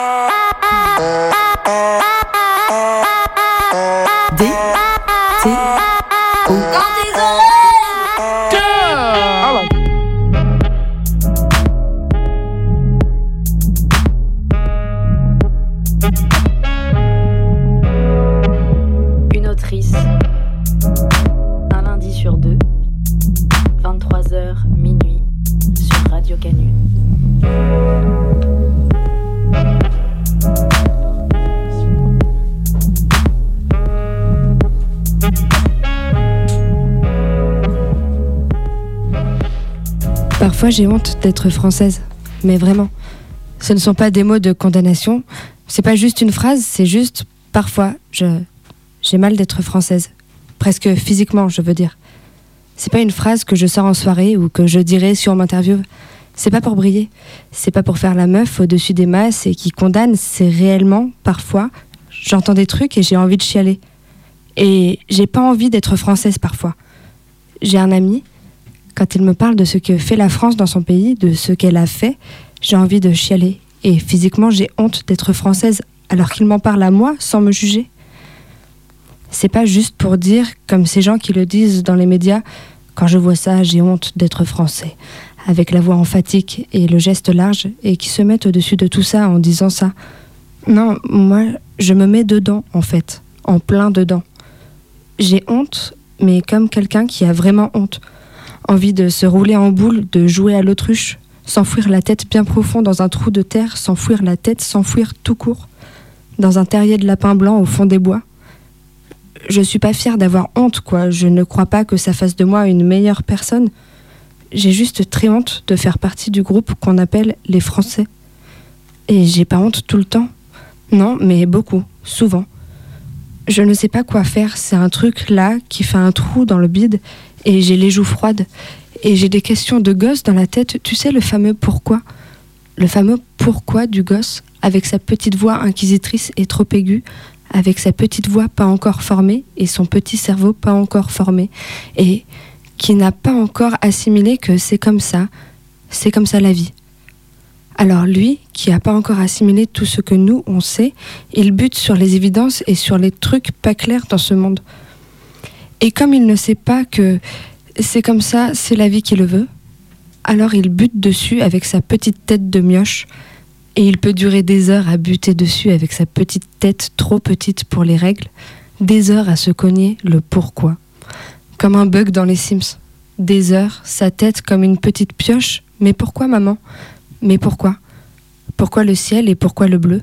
Thank you. J'ai honte d'être française, mais vraiment. Ce ne sont pas des mots de condamnation, c'est pas juste une phrase, c'est juste parfois je j'ai mal d'être française. Presque physiquement, je veux dire. C'est pas une phrase que je sors en soirée ou que je dirai si on m'interviewe. C'est pas pour briller, c'est pas pour faire la meuf au-dessus des masses et qui condamne, c'est réellement parfois j'entends des trucs et j'ai envie de chialer. Et j'ai pas envie d'être française parfois. J'ai un ami, quand il me parle de ce que fait la France dans son pays, de ce qu'elle a fait, j'ai envie de chialer. Et physiquement, j'ai honte d'être française alors qu'il m'en parle à moi sans me juger. C'est pas juste pour dire, comme ces gens qui le disent dans les médias, quand je vois ça, j'ai honte d'être français, avec la voix emphatique et le geste large, et qui se mettent au-dessus de tout ça en disant ça. Non, moi, je me mets dedans, en fait, en plein dedans. J'ai honte, mais comme quelqu'un qui a vraiment honte envie de se rouler en boule, de jouer à l'autruche, s'enfouir la tête bien profond dans un trou de terre, s'enfouir la tête, s'enfouir tout court, dans un terrier de lapin blanc au fond des bois. Je suis pas fière d'avoir honte, quoi. Je ne crois pas que ça fasse de moi une meilleure personne. J'ai juste très honte de faire partie du groupe qu'on appelle les Français. Et j'ai pas honte tout le temps. Non, mais beaucoup, souvent. Je ne sais pas quoi faire, c'est un truc là qui fait un trou dans le bide et j'ai les joues froides et j'ai des questions de gosse dans la tête. Tu sais, le fameux pourquoi? Le fameux pourquoi du gosse? Avec sa petite voix inquisitrice et trop aiguë, avec sa petite voix pas encore formée et son petit cerveau pas encore formé et qui n'a pas encore assimilé que c'est comme ça, c'est comme ça la vie. Alors lui, qui n'a pas encore assimilé tout ce que nous, on sait, il bute sur les évidences et sur les trucs pas clairs dans ce monde. Et comme il ne sait pas que c'est comme ça, c'est la vie qui le veut, alors il bute dessus avec sa petite tête de mioche, et il peut durer des heures à buter dessus avec sa petite tête trop petite pour les règles, des heures à se cogner le pourquoi, comme un bug dans les Sims. Des heures, sa tête comme une petite pioche, mais pourquoi maman? Mais pourquoi? Pourquoi le ciel et pourquoi le bleu?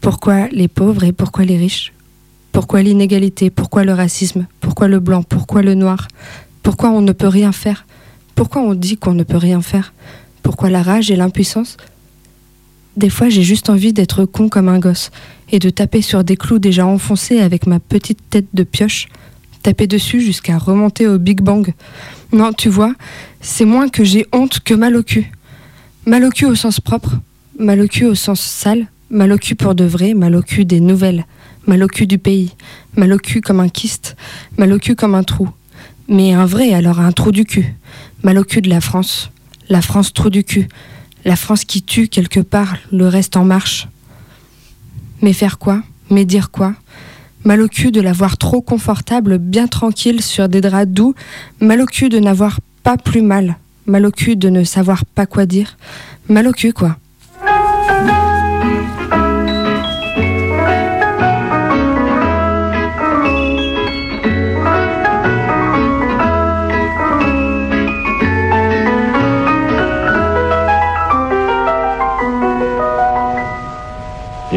Pourquoi les pauvres et pourquoi les riches? Pourquoi l'inégalité? Pourquoi le racisme? Pourquoi le blanc? Pourquoi le noir? Pourquoi on ne peut rien faire? Pourquoi on dit qu'on ne peut rien faire? Pourquoi la rage et l'impuissance? Des fois, j'ai juste envie d'être con comme un gosse et de taper sur des clous déjà enfoncés avec ma petite tête de pioche, taper dessus jusqu'à remonter au Big Bang. Non, tu vois, c'est moins que j'ai honte que mal au cul. Mal au cul au sens propre, mal au cul au sens sale, mal au cul pour de vrai, mal au cul des nouvelles mal au cul du pays, mal au cul comme un kyste, mal au cul comme un trou. Mais un vrai, alors un trou du cul. Mal au cul de la France. La France trou du cul. La France qui tue quelque part, le reste en marche. Mais faire quoi? Mais dire quoi? Mal au cul de l'avoir trop confortable, bien tranquille sur des draps doux. Mal au cul de n'avoir pas plus mal. Mal au cul de ne savoir pas quoi dire. Mal au cul quoi.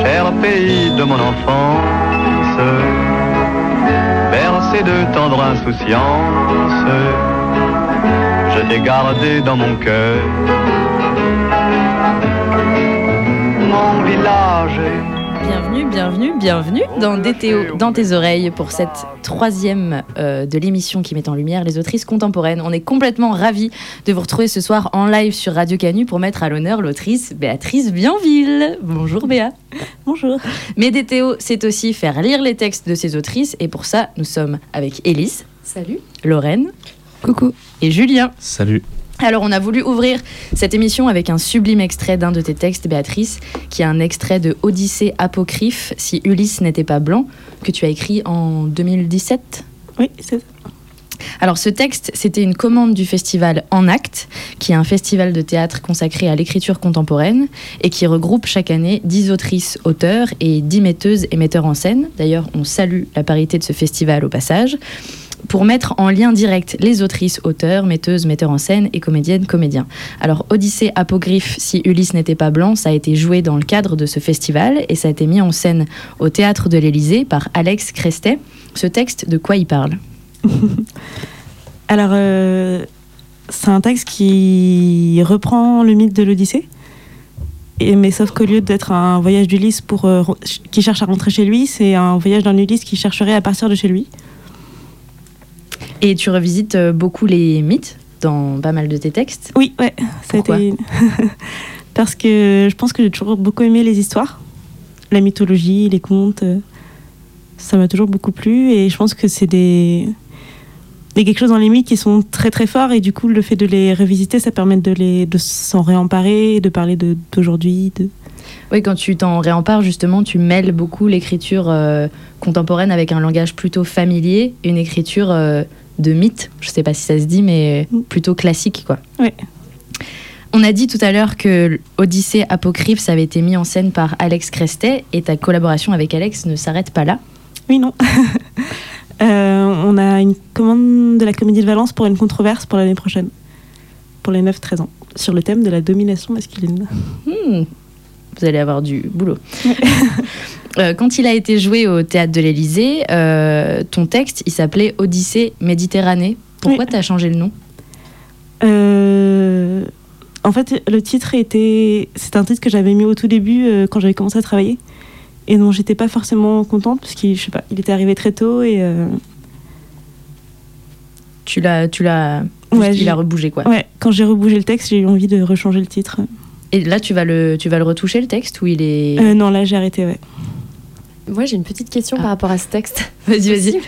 cher pays de mon enfance, bercé de tendre insouciance, je t'ai gardé dans mon cœur. Mon village Bienvenue, bienvenue, bienvenue dans DTO, dans tes oreilles pour cette troisième euh, de l'émission qui met en lumière les autrices contemporaines. On est complètement ravis de vous retrouver ce soir en live sur Radio Canu pour mettre à l'honneur l'autrice Béatrice Bienville. Bonjour Béa. Bonjour. Mais DTO, c'est aussi faire lire les textes de ces autrices et pour ça, nous sommes avec Élise. Salut. Lorraine. Coucou. Et Julien. Salut. Alors, on a voulu ouvrir cette émission avec un sublime extrait d'un de tes textes, Béatrice, qui est un extrait de Odyssée apocryphe, si Ulysse n'était pas blanc, que tu as écrit en 2017. Oui, c'est ça. Alors, ce texte, c'était une commande du festival En Acte, qui est un festival de théâtre consacré à l'écriture contemporaine et qui regroupe chaque année 10 autrices, auteurs et 10 metteuses et metteurs en scène. D'ailleurs, on salue la parité de ce festival au passage pour mettre en lien direct les autrices, auteurs, metteuses, metteurs en scène et comédiennes, comédiens. Alors, Odyssée apocryphe, si Ulysse n'était pas blanc, ça a été joué dans le cadre de ce festival et ça a été mis en scène au théâtre de l'Élysée par Alex Crestet. Ce texte, de quoi il parle? Alors, euh, c'est un texte qui reprend le mythe de l'Odyssée. Et, mais sauf qu'au lieu d'être un voyage d'Ulysse pour, euh, qui cherche à rentrer chez lui, c'est un voyage d'un Ulysse qui chercherait à partir de chez lui. Et tu revisites euh, beaucoup les mythes dans pas mal de tes textes Oui, ouais. Ça a été... Parce que je pense que j'ai toujours beaucoup aimé les histoires, la mythologie, les contes. Ça m'a toujours beaucoup plu et je pense que c'est des... Il y a quelque chose dans les mythes qui sont très très forts et du coup le fait de les revisiter ça permet de, les, de s'en réemparer, de parler de, d'aujourd'hui. De... Oui, quand tu t'en réempares justement, tu mêles beaucoup l'écriture euh, contemporaine avec un langage plutôt familier, une écriture euh, de mythe, je sais pas si ça se dit, mais plutôt classique quoi. Ouais. On a dit tout à l'heure que Odyssée apocryphe ça avait été mis en scène par Alex Crestet et ta collaboration avec Alex ne s'arrête pas là. Oui, non. Euh, on a une commande de la Comédie de Valence pour une controverse pour l'année prochaine, pour les 9-13 ans, sur le thème de la domination masculine. Hmm. Vous allez avoir du boulot. euh, quand il a été joué au théâtre de l'Élysée, euh, ton texte, il s'appelait Odyssée Méditerranée. Pourquoi Oui. tu as changé le nom? Euh, en fait, le titre était, c'est un titre que j'avais mis au tout début euh, quand j'avais commencé à travailler et dont j'étais pas forcément contente parce qu'il, je sais pas, il était arrivé très tôt et euh, Tu l'as, tu l'as, Ouais, il a rebougé quoi. ouais, quand j'ai rebougé le texte, j'ai eu envie de rechanger le titre. Et là, tu vas le, tu vas le retoucher le texte ou il est Euh, non, là j'ai arrêté, ouais. Moi, j'ai une petite question Ah. par rapport à ce texte. Vas-y, vas-y.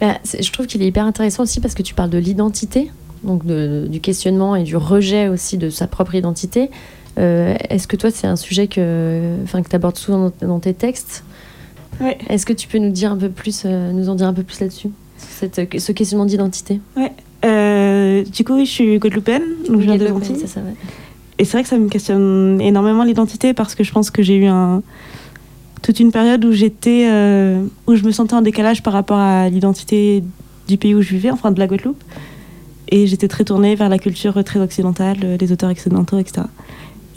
Bah, c'est- je trouve qu'il est hyper intéressant aussi parce que tu parles de l'identité, donc de- du questionnement et du rejet aussi de sa propre identité. Euh, Est-ce que toi, c'est un sujet que, que tu abordes souvent dans, dans tes textes Ouais. Est-ce que tu peux nous dire un peu plus, euh, nous en dire un peu plus là-dessus Cette- Ce questionnement d'identité? Euh, du coup, oui, je suis guadeloupéenne, donc je viens des Guadeloupe, Antilles. c'est ça, ouais. Et c'est vrai que ça me questionne énormément l'identité parce que je pense que j'ai eu un, toute une période où j'étais, euh, où je me sentais en décalage par rapport à l'identité du pays où je vivais, enfin de la Guadeloupe. Et j'étais très tournée vers la culture très occidentale, euh, les auteurs occidentaux, etc.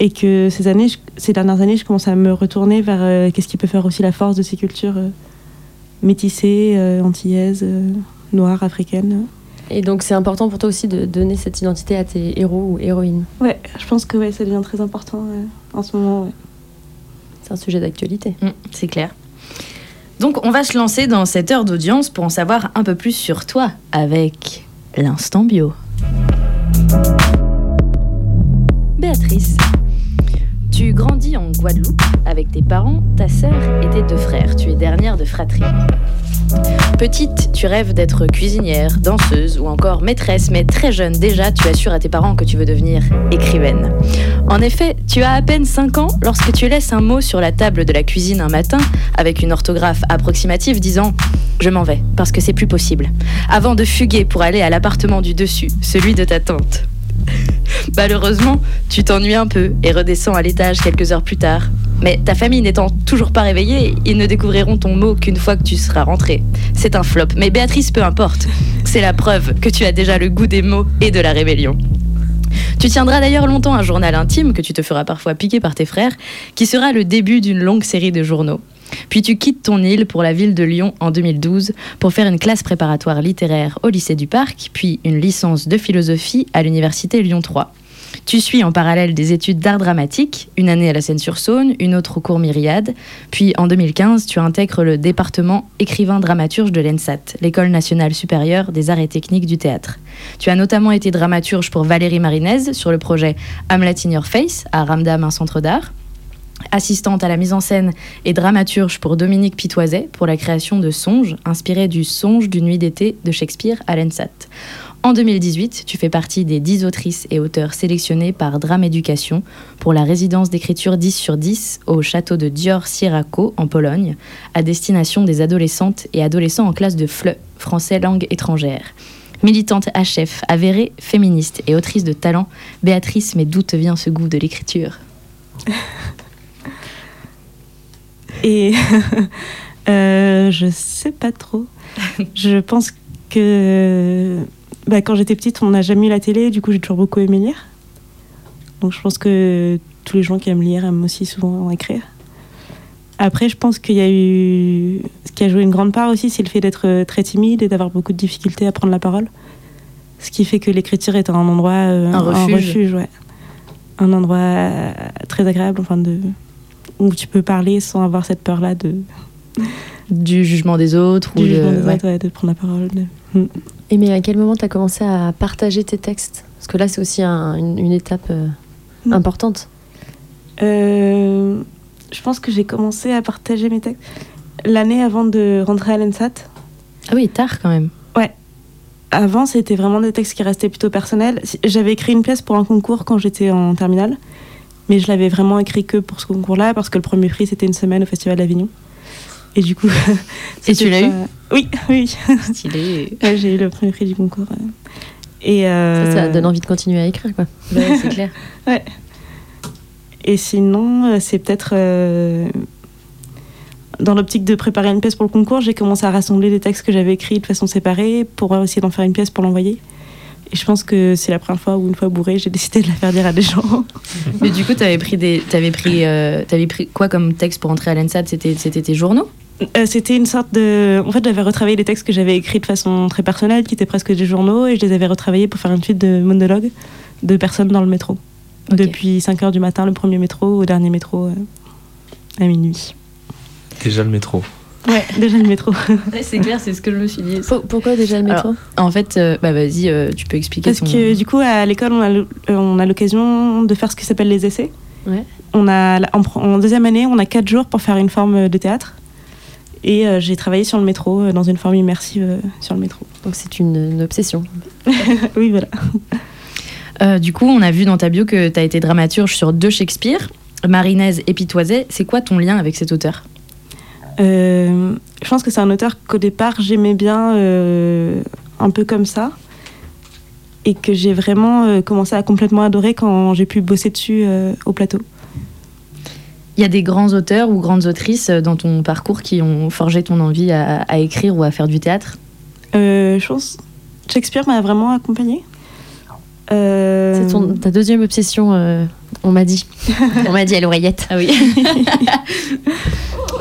Et que ces années, je- ces dernières années, je commence à me retourner vers euh, qu'est-ce qui peut faire aussi la force de ces cultures euh, métissées, euh, antillaises, euh, noires, africaines. Et donc, c'est important pour toi aussi de donner cette identité à tes héros ou héroïnes. Ouais, je pense que ouais, ça devient très important euh, en ce moment. ouais. C'est un sujet d'actualité. Mm, c'est clair. Donc, on va se lancer dans cette heure d'audience pour en savoir un peu plus sur toi avec l'instant bio. Béatrice, tu grandis en Guadeloupe avec tes parents, ta sœur et tes deux frères. Tu es dernière de fratrie. Petite, tu rêves d'être cuisinière, danseuse ou encore maîtresse, mais très jeune déjà, tu assures à tes parents que tu veux devenir écrivaine. En effet, tu as à peine 5 ans lorsque tu laisses un mot sur la table de la cuisine un matin avec une orthographe approximative disant ⁇ Je m'en vais, parce que c'est plus possible ⁇ avant de fuguer pour aller à l'appartement du dessus, celui de ta tante. Malheureusement, tu t'ennuies un peu et redescends à l'étage quelques heures plus tard. Mais ta famille n'étant toujours pas réveillée, ils ne découvriront ton mot qu'une fois que tu seras rentré. C'est un flop, mais Béatrice, peu importe. C'est la preuve que tu as déjà le goût des mots et de la rébellion. Tu tiendras d'ailleurs longtemps un journal intime que tu te feras parfois piquer par tes frères, qui sera le début d'une longue série de journaux. Puis tu quittes ton île pour la ville de Lyon en 2012 pour faire une classe préparatoire littéraire au lycée du Parc, puis une licence de philosophie à l'université Lyon 3. Tu suis en parallèle des études d'art dramatique, une année à la Seine-sur-Saône, une autre au cours Myriade, puis en 2015, tu intègres le département écrivain-dramaturge de l'ENSAT, l'École nationale supérieure des arts et techniques du théâtre. Tu as notamment été dramaturge pour Valérie Marinez sur le projet Hamlet in Your Face à Ramdam, un centre d'art assistante à la mise en scène et dramaturge pour Dominique Pitoiset pour la création de Songes, inspiré du Songe d'une nuit d'été de Shakespeare à l'ENSAT. En 2018, tu fais partie des 10 autrices et auteurs sélectionnés par Drame Éducation pour la résidence d'écriture 10 sur 10 au château de Dior Sierraco en Pologne, à destination des adolescentes et adolescents en classe de FLE, français langue étrangère. Militante HF, avérée, féministe et autrice de talent, Béatrice, mais d'où te vient ce goût de l'écriture? Et euh, je sais pas trop. je pense que bah, quand j'étais petite, on n'a jamais eu la télé, du coup j'ai toujours beaucoup aimé lire. Donc je pense que tous les gens qui aiment lire aiment aussi souvent écrire. Après, je pense qu'il y a eu. Ce qui a joué une grande part aussi, c'est le fait d'être très timide et d'avoir beaucoup de difficultés à prendre la parole. Ce qui fait que l'écriture est un endroit. Euh, un refuge. ouais. Un endroit euh, très agréable, enfin, de, où tu peux parler sans avoir cette peur-là de. Du jugement des autres du ou jugement de... des ouais. autres, ouais, de prendre la parole. de- Mm. Et mais à quel moment tu as commencé à partager tes textes? Parce que là, c'est aussi un- une, une étape euh, Mm. importante. Euh, je pense que j'ai commencé à partager mes textes l'année avant de rentrer à l'ENSAT. Ah oui, tard quand même. Avant, c'était vraiment des textes qui restaient plutôt personnels. J'avais écrit une pièce pour un concours quand j'étais en terminale, mais je l'avais vraiment écrit que pour ce concours-là, parce que le premier prix, c'était une semaine au Festival d'Avignon. Et du coup. Et tu l'as eu Oui, oui. Stylé. Ouais, j'ai eu le premier prix du concours. euh. Et, euh, Ça, ça donne envie de continuer à écrire, quoi. Ouais, c'est clair. Et sinon, euh, c'est peut-être euh, dans l'optique de préparer une pièce pour le concours, j'ai commencé à rassembler des textes que j'avais écrits de façon séparée pour essayer d'en faire une pièce pour l'envoyer. Et je pense que c'est la première fois où, une fois bourrée, j'ai décidé de la faire dire à des gens. Mais du coup, t'avais pris des, t'avais pris, euh, pris quoi comme texte pour entrer à l'ENSAT? C'était, c'était tes journaux? Euh, C'était une sorte de. En fait, j'avais retravaillé les textes que j'avais écrits de façon très personnelle, qui étaient presque des journaux, et je les avais retravaillés pour faire une suite de monologues de personnes dans le métro. Depuis 5 h du matin, le premier métro, au dernier métro, euh, à minuit. Déjà le métro. Ouais, déjà le métro. c'est clair, c'est ce que je me suis dit. Pour- pourquoi déjà le métro En fait, euh, bah vas-y, euh, tu peux expliquer. Parce ton- que du coup, à l'école, on a l- euh, on a l'occasion de faire ce qui s'appelle les essais. Ouais. On a, en, deuxième année, on a quatre jours pour faire une forme de théâtre. Et euh, j'ai travaillé sur le métro, dans une forme immersive euh, sur le métro. Donc c'est une, une obsession. oui, voilà. Euh, du coup, on a vu dans ta bio que tu as été dramaturge sur deux Shakespeare, Marinez et Pitoiset. C'est quoi ton lien avec cet auteur? Euh, je pense que c'est un auteur qu'au départ, j'aimais bien euh, un peu comme ça. Et que j'ai vraiment euh, commencé à complètement adorer quand j'ai pu bosser dessus euh, au plateau. Il y a des grands auteurs ou grandes autrices dans ton parcours qui ont forgé ton envie à, à écrire ou à faire du théâtre? Euh, je pense Shakespeare m'a vraiment accompagnée. Euh, C'est ton- ta deuxième obsession, euh, on m'a dit. on m'a dit à l'oreillette. Ah oui.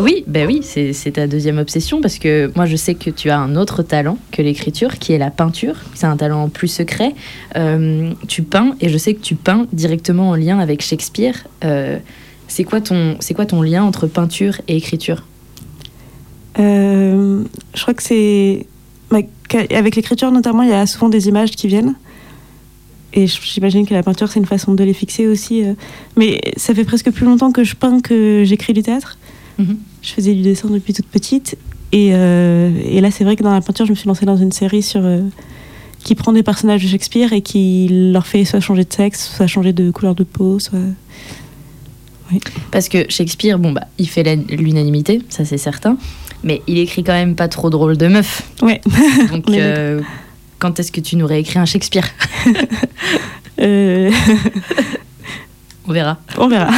oui, ben oui, c'est ta deuxième obsession parce que moi je sais que tu as un autre talent que l'écriture, qui est la peinture. C'est un talent plus secret. Euh, tu peins et je sais que tu peins directement en lien avec Shakespeare. Euh, c'est quoi ton lien entre peinture et écriture? Euh, je crois que c'est. Avec l'écriture, notamment, il y a souvent des images qui viennent. Et j'imagine que la peinture, c'est une façon de les fixer aussi. Mais ça fait presque plus longtemps que je peins que j'écris du théâtre. Mhm. Je faisais du dessin depuis toute petite. Et, euh, et là, c'est vrai que dans la peinture, je me suis lancée dans une série sur. euh, qui prend des personnages de Shakespeare et qui leur fait soit changer de sexe, soit changer de couleur de peau, soit. Parce que Shakespeare, bon bah, il fait l'unanimité, ça c'est certain, mais il écrit quand même pas trop de rôles de meuf. Ouais. Donc est euh, quand est-ce que tu nous réécris un Shakespeare? On verra. on verra.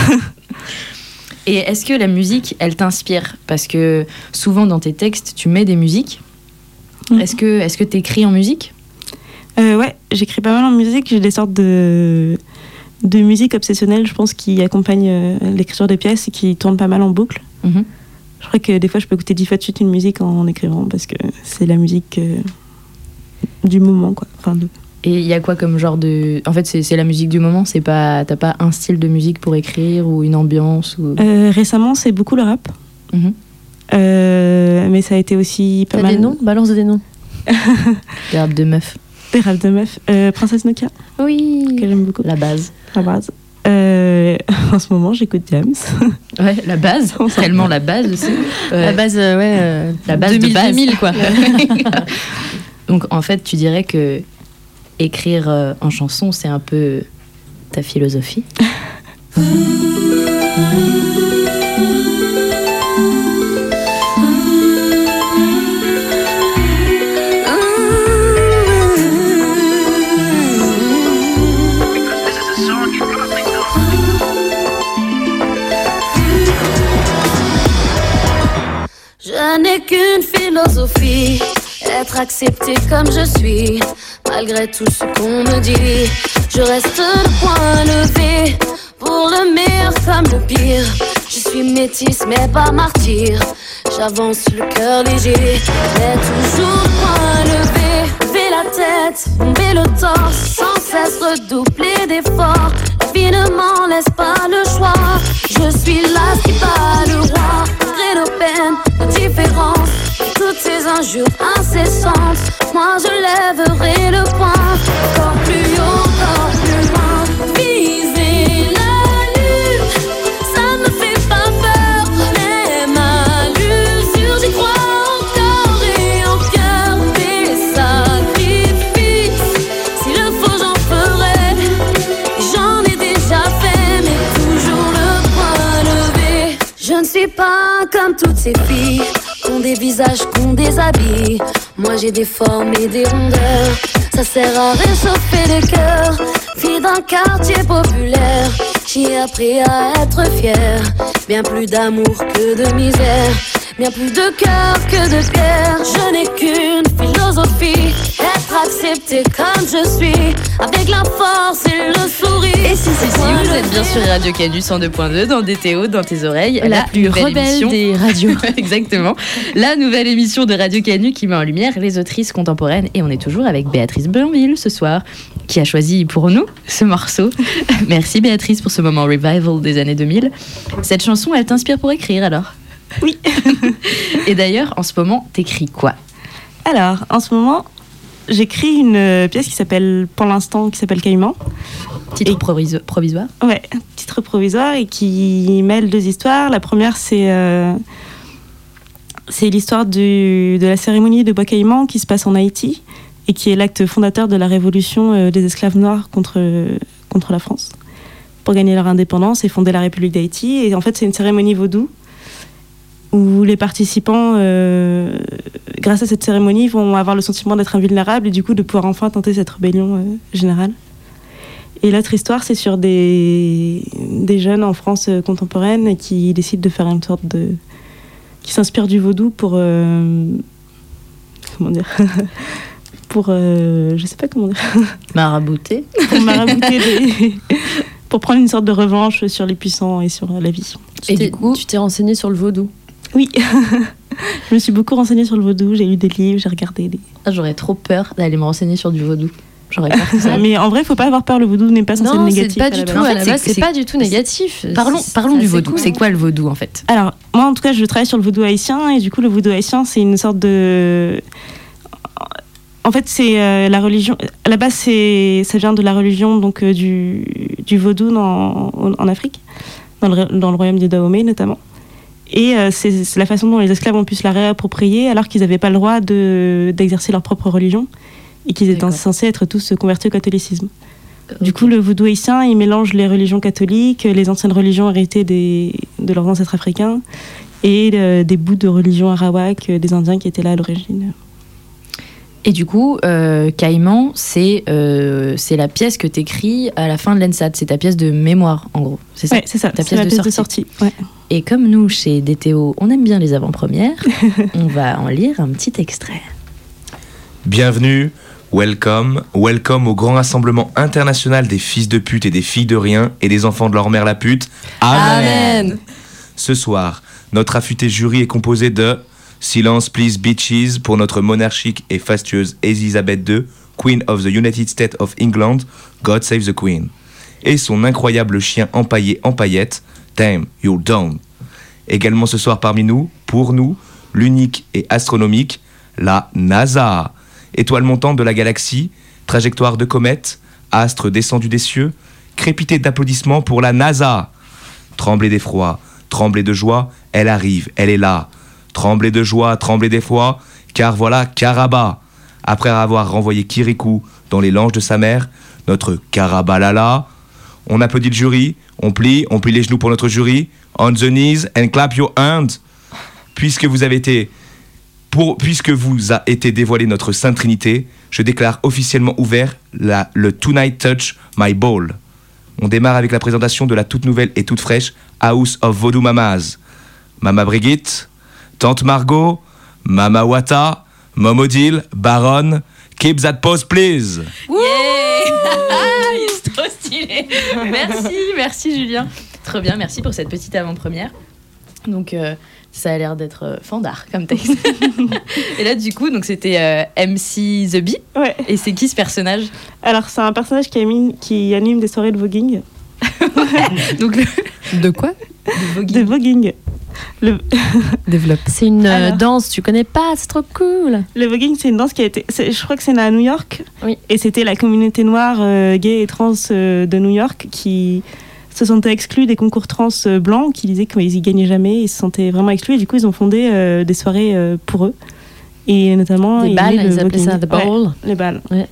Et est-ce que la musique, elle t'inspire? Parce que souvent dans tes textes, tu mets des musiques. Mhm. Est-ce que est-ce que t'écris en musique? Euh, ouais, j'écris pas mal en musique. J'ai des sortes de, de musique obsessionnelle, je pense, qui accompagnent euh, l'écriture des pièces et qui tournent pas mal en boucle. Mhm. Je crois que des fois, je peux écouter dix fois de suite une musique en, écrivant parce que c'est la musique euh, du moment, quoi. Enfin, de- Et il y a quoi comme genre de. En fait, c'est c'est la musique du moment, c'est pas. T'as pas un style de musique pour écrire ou une ambiance ou... Euh, récemment, c'est beaucoup le rap. Mhm. Euh, mais ça a été aussi pas mal. des noms? Balance des noms. Des rap de meufs. Des rap de meufs. Euh, Princesse Nokia, Oui. que j'aime beaucoup. La base. La base. Euh, en ce moment, j'écoute James. Ouais, la base. Tellement la base aussi. Ouais. La base, euh, ouais. euh, La base de 2000, base. 2000, quoi. Donc en fait, tu dirais que écrire euh, en chanson, c'est un peu ta philosophie. Je n'ai qu'une philosophie, être accepté comme je suis, malgré tout ce qu'on me dit. Je reste le point levé, pour le meilleur comme le pire. Je suis métisse mais pas martyr, j'avance le cœur léger, mais toujours le point levé. La tête, bomber le torse, sans cesse redoubler d'efforts. M'en laisse pas le choix, je suis là qui bat le roi. Peines, nos différences, toutes ces injures incessantes, moi je lèverai le poing, encore plus haut, encore plus loin. Comme toutes ces filles, ont des visages, ont des habits. Moi j'ai des formes et des rondeurs, ça sert à réchauffer les cœurs. Fille d'un quartier populaire, j'ai appris à être fière. Bien plus d'amour que de misère, bien plus de cœur que de pierre. Je n'ai qu'une philosophie, être accepté comme je suis, avec la force et le sourire. Et si, si, si, vous êtes bien sur Radio Canus 102.2 dans DTO, dans tes oreilles. La plus rebelle émission. des radios. Exactement. La nouvelle émission de Radio Canu qui met en lumière les autrices contemporaines. Et on est toujours avec Béatrice Blainville ce soir, qui a choisi pour nous ce morceau. Merci Béatrice pour ce moment revival des années 2000. Cette chanson, elle t'inspire pour écrire alors? Oui. Et d'ailleurs, en ce moment, t'écris quoi? Alors, en ce moment, j'écris une euh, pièce qui s'appelle, pour l'instant, qui s'appelle Caïman. Titre Et- proviso- provisoire? Ouais, titre provisoire et qui mêle deux histoires. La première, c'est euh, c'est l'histoire de la cérémonie de bois caïman qui se passe en Haïti et qui est l'acte fondateur de la révolution euh, des esclaves noirs contre, contre la France pour gagner leur indépendance et fonder la République d'Haïti. Et en fait, c'est une cérémonie vaudou où les participants, euh, grâce à cette cérémonie, vont avoir le sentiment d'être invulnérables et du coup de pouvoir enfin tenter cette rébellion euh, générale. Et l'autre histoire, c'est sur des, des jeunes en France euh, contemporaine qui décident de faire une sorte de. qui s'inspirent du vaudou pour. euh, comment dire Pour. euh, je sais pas comment dire. Marabouté Pour marabouter des. pour prendre une sorte de revanche sur les puissants et sur la vie. Et du coup- tu t'es renseigné sur le vaudou. Oui. je me suis beaucoup renseignée sur le vaudou, j'ai lu des livres, j'ai regardé des. Ah, J'aurais trop peur d'aller me renseigner sur du vaudou. J'aurais peur que ça. Mais en vrai, faut pas avoir peur, le vaudou n'est pas censé Non, être c'est négatif. pas du tout. En fait, c'est- base, c'est c'est- pas du tout négatif. Parlons, parlons du vaudou. cool. C'est quoi le vaudou en fait? Alors, moi, en tout cas, je travaille sur le vaudou haïtien, et du coup, le vaudou haïtien, c'est une sorte de. En fait, c'est euh, la religion. À la base, c'est, ça vient de la religion donc euh, du, du vaudou dans- en Afrique, dans le, dans le royaume du Dahomey notamment. Et euh, c'est, la façon dont les esclaves ont pu se la réapproprier alors qu'ils n'avaient pas le droit de, d'exercer leur propre religion et qu'ils étaient censés être tous convertis au catholicisme. Du coup, le vaudou haïtien, il mélange les religions catholiques, les anciennes religions héritées des, de leurs ancêtres africains et euh, des bouts de religion arawak euh, des Indiens qui étaient là à l'origine. Et du coup, euh, Caïman, c'est euh, c'est la pièce que t'écris à la fin de l'ENSAT. C'est ta pièce de mémoire, en gros. C'est ça Ouais, c'est ça. Ta C'est pièce la de pièce de sortie. sortie. Ouais. Et comme nous, chez DTO, on aime bien les avant-premières, on va en lire un petit extrait. Bienvenue, welcome, welcome au grand rassemblement international des fils de pute et des filles de rien et des enfants de leur mère la pute. Amen. Ce soir, notre affûté jury est composé de Silence please bitches pour notre monarchique et fastueuse Elisabeth II, Queen of the United States of England, God Save the Queen, et son incroyable chien empaillé en paillettes, Damn, You're Down. Également ce soir parmi nous, pour nous, l'unique et astronomique, la NASA, étoile montante de la galaxie, trajectoire de comète, astre descendu des cieux, crépité d'applaudissements pour la NASA. Tremblez d'effroi, tremblez de joie, elle arrive, elle est là. Tremblez de joie, tremblez d'effroi, car voilà Karaba. Après avoir renvoyé Kirikou dans les langes de sa mère, notre Karabalala, on applaudit le jury, on plie, on plie les genoux pour notre jury, on the knees and clap your hands. Puisque vous avez été puisque vous a été dévoilé notre Sainte Trinité, je déclare officiellement ouvert le Tonight Touch My Ball. On démarre avec la présentation de la toute nouvelle et toute fraîche House of Vodou Mamas. Mama Brigitte, Tante Margot, Mama Wata, Momodil, Baronne, keep that pose please. Il est trop stylé. Merci, merci Julien. Trop bien, merci pour cette petite avant-première. Donc euh, ça a l'air d'être euh, fandard comme texte. et là du coup, donc c'était euh, MC The Bee. Ouais. Et c'est qui ce personnage? Alors, c'est un personnage qui anime, qui anime des soirées de voguing. Donc le De quoi? Le voguing. De voguing. Le, Développe. C'est une euh, Alors. danse, tu connais pas, c'est trop cool. le voguing, c'est une danse qui a été. Je crois que c'est à New York. Oui. Et c'était la communauté noire, euh, gay et trans euh, de New York qui se sentaient exclus des concours trans euh, blancs, qui disaient qu'ils y gagnaient jamais, ils se sentaient vraiment exclus. Et du coup, ils ont fondé euh, des soirées euh, pour eux. Et notamment. Des balles, ils appelaient ça the ball. Ouais, les balles. Ouais.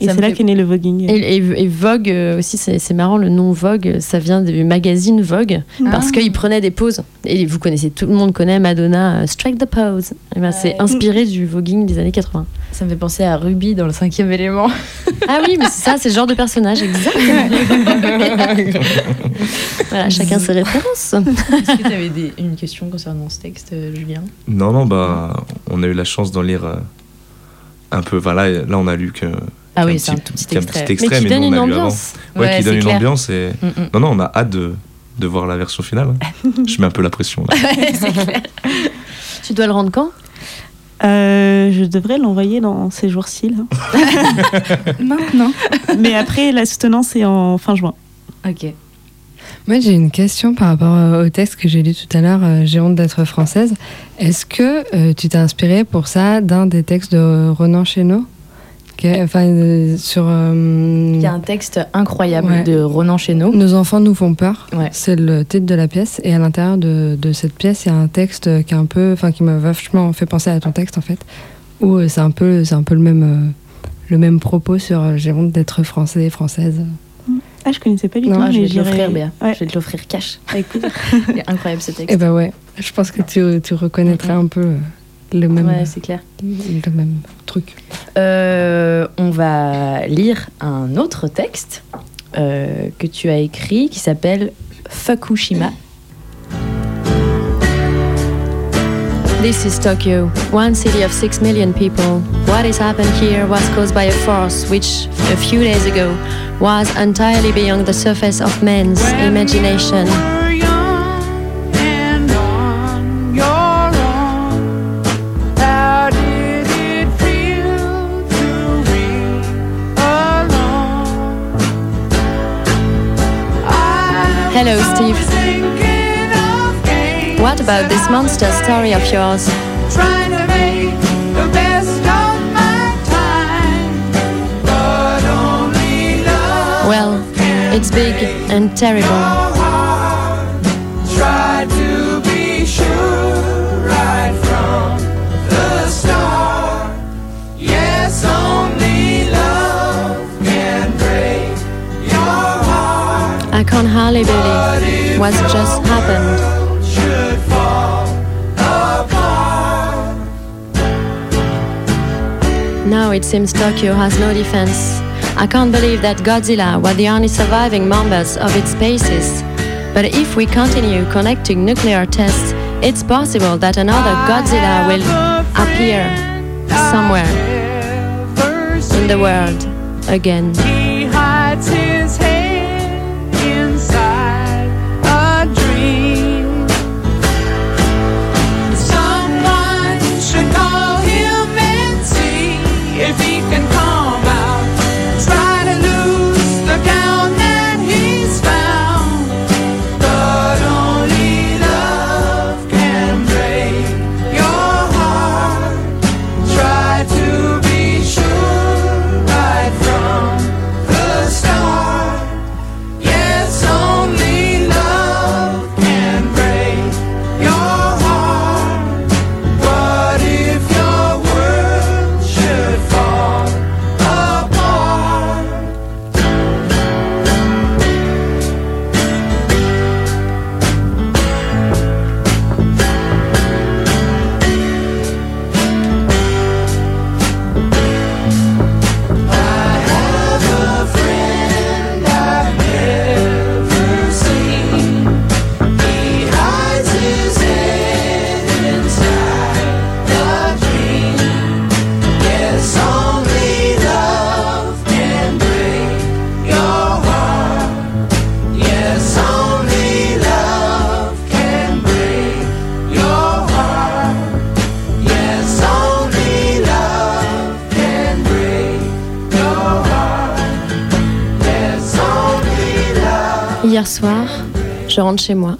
Et c'est là fait- qu'est né le voguing. Et, et- et Vogue euh, aussi, c'est marrant, le nom Vogue, ça vient du magazine Vogue, parce Ah. qu'il prenait des poses. Et vous connaissez, tout le monde connaît Madonna, euh, Strike the Pose. Et ben, C'est inspiré du voguing des années 80. Ça me fait penser à Ruby dans le cinquième élément. Ah oui, mais c'est ça, c'est le genre de personnage, exactement. voilà, chacun ses références. Est-ce que tu avais une question concernant ce texte, euh, Julien? Non, non, bah, on a eu la chance d'en lire euh, un peu. Voilà, là, on a lu que. Ah oui, c'est un tout petit qu'un extrait. Mais qui nous, donne on une a lu avant. ambiance. Ouais, Ouais, qui donne une ambiance et. Mm, mm. Non, non, on a hâte de, de voir la version finale. hein. Je mets un peu la pression là. c'est clair. Tu dois le rendre quand? Euh, je devrais l'envoyer dans ces jours-ci. là. Maintenant. Mais après, la soutenance est en fin juin. Ok. Moi, j'ai une question par rapport euh, au texte que j'ai lu tout à l'heure, euh, J'ai honte d'être française. Est-ce que euh, tu t'es inspiré pour ça d'un des textes de Renan Chéneau Qui est- Enfin, euh, sur. euh, Il y a un texte incroyable Ouais. de Ronan Chéneau. Nos enfants nous font peur. Ouais. C'est le titre de la pièce. Et à l'intérieur de, de cette pièce, il y a un texte qui est un peu, enfin, qui m'a vachement fait penser à ton texte en fait, où euh, c'est un peu, c'est un peu le même, le même propos sur j'ai honte d'être français et française. Ah, je connaissais pas du Non, tout. Ah, je vais te l'offrir, Béa. Ouais. Je vais te l'offrir cash. Avec plaisir. Est incroyable ce texte. Et ben ouais, je pense que tu, tu reconnaîtrais un peu euh, le même, Ouais, c'est clair. le même truc. Euh, on va lire un autre texte euh, que tu as écrit qui s'appelle Fukushima. This is Tokyo, one city of 6 million people. What has happened here was caused by a force which, a few days ago, was entirely beyond the surface of man's imagination. Hello, Steve. What about this monster story of yours? Trying to make the best of my time, but only love Well, it's big and terrible. Can't hardly believe what's just happened. Now it seems Tokyo has no defense. I can't believe that Godzilla were the only surviving members of its species. But if we continue conducting nuclear tests, it's possible that another Godzilla will appear somewhere in the world again. Je rentre chez moi.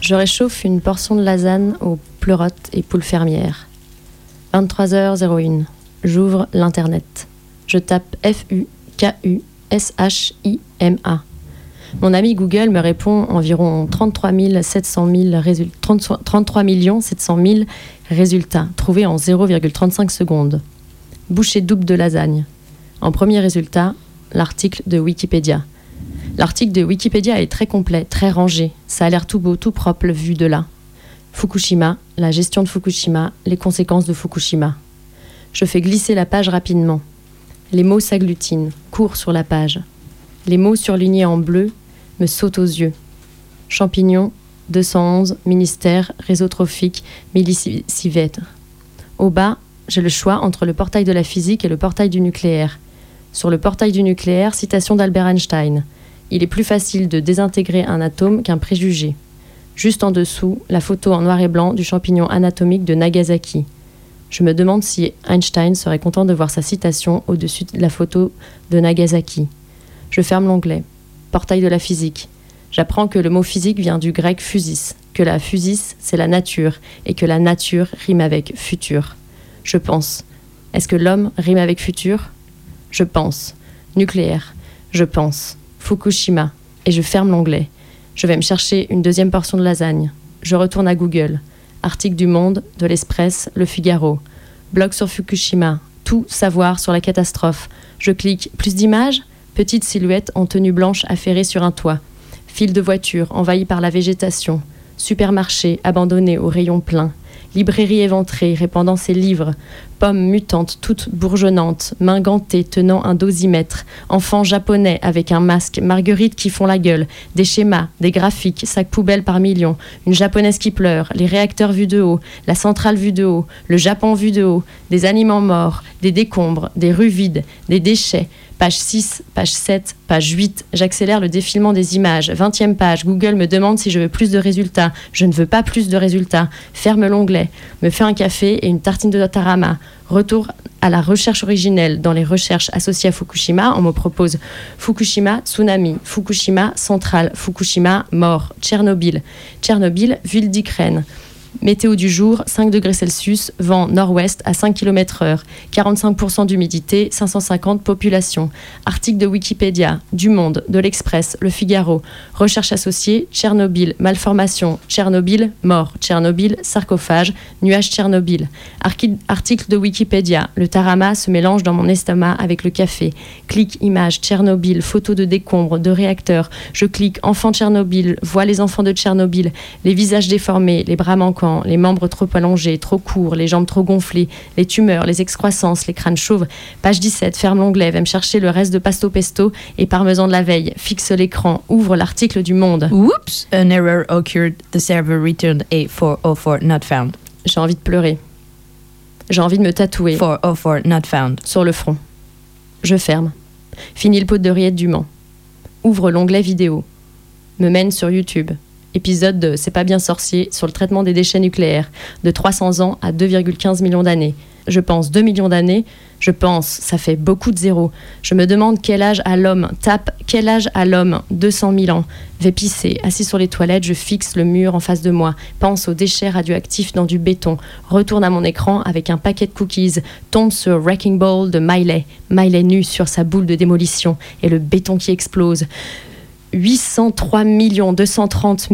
Je réchauffe une portion de lasagne aux pleurotes et poules fermières. 23h01. J'ouvre l'internet. Je tape F-U-K-U-S-H-I-M-A. Mon ami Google me répond environ 33 700 000 résul- 30 33 700 000 résultats trouvés en 0,35 secondes. Bouchée double de lasagne. En premier résultat, l'article de Wikipédia. L'article de Wikipédia est très complet, très rangé. Ça a l'air tout beau, tout propre vu de là. Fukushima, la gestion de Fukushima, les conséquences de Fukushima. Je fais glisser la page rapidement. Les mots s'agglutinent, courent sur la page. Les mots surlignés en bleu me sautent aux yeux. Champignons, 211, ministère, réseau trophique, millicivètre. Au bas, j'ai le choix entre le portail de la physique et le portail du nucléaire. Sur le portail du nucléaire, citation d'Albert Einstein. Il est plus facile de désintégrer un atome qu'un préjugé. Juste en dessous, la photo en noir et blanc du champignon anatomique de Nagasaki. Je me demande si Einstein serait content de voir sa citation au-dessus de la photo de Nagasaki. Je ferme l'onglet. Portail de la physique. J'apprends que le mot physique vient du grec physis, que la physis, c'est la nature, et que la nature rime avec futur. Je pense. Est-ce que l'homme rime avec futur? Je pense. Nucléaire. Je pense. Fukushima. Et je ferme l'onglet. Je vais me chercher une deuxième portion de lasagne. Je retourne à Google. Article du Monde, de l'Express, Le Figaro. Blog sur Fukushima. Tout savoir sur la catastrophe. Je clique plus d'images? Petite silhouette en tenue blanche affairée sur un toit. File de voitures envahies par la végétation. Supermarché abandonné au rayon plein. Librairie éventrée répandant ses livres. Pommes mutantes toutes bourgeonnantes. Mains gantées tenant un dosimètre. Enfants japonais avec un masque. Marguerites qui font la gueule. Des schémas, des graphiques, sacs poubelles par millions. Une japonaise qui pleure. Les réacteurs vus de haut. La centrale vue de haut. Le Japon vu de haut. Des aliments morts. Des décombres. Des rues vides. Des déchets. Page 6, page 7, page 8. J'accélère le défilement des images. 20e page. Google me demande si je veux plus de résultats. Je ne veux pas plus de résultats. Ferme l'onglet. Me fait un café et une tartine de tarama. Retour à la recherche originelle dans les recherches associées à Fukushima. On me propose Fukushima, tsunami. Fukushima, centrale. Fukushima, mort. Tchernobyl. Tchernobyl, ville d'Ukraine. Météo du jour, 5 degrés Celsius, vent nord-ouest à 5 km heure, 45% d'humidité, 550 population. Article de Wikipédia, du Monde, de l'Express, Le Figaro. Recherche associée, Tchernobyl, malformation, Tchernobyl, mort, Tchernobyl, sarcophage, nuage Tchernobyl. Article de Wikipédia, le tarama se mélange dans mon estomac avec le café. Clic, image, Tchernobyl, photo de décombres, de réacteurs. Je clique, enfant Tchernobyl, vois les enfants de Tchernobyl, les visages déformés, les bras manquants, les membres trop allongés, trop courts, les jambes trop gonflées, les tumeurs, les excroissances, les crânes chauves. Page 17, ferme l'onglet, va me chercher le reste de pasto pesto et parmesan de la veille. Fixe l'écran, ouvre l'article du Monde. Whoops, an error occurred. The server returned a 404 not found. J'ai envie de pleurer. J'ai envie de me tatouer 404 not found. sur le front. Je ferme. Fini le pot de rillettes du Mans. Ouvre l'onglet vidéo. Me mène sur YouTube. Épisode de C'est pas bien sorcier sur le traitement des déchets nucléaires, de 300 ans à 2,15 millions d'années. Je pense 2 millions d'années. Je pense, ça fait beaucoup de zéros. Je me demande quel âge a l'homme. Tape quel âge a l'homme? 200 000 ans. Vais pisser. Assis sur les toilettes, je fixe le mur en face de moi. Pense aux déchets radioactifs dans du béton. Retourne à mon écran avec un paquet de cookies. Tombe sur Wrecking Ball de Miley. Miley nu sur sa boule de démolition. Et le béton qui explose. 803 230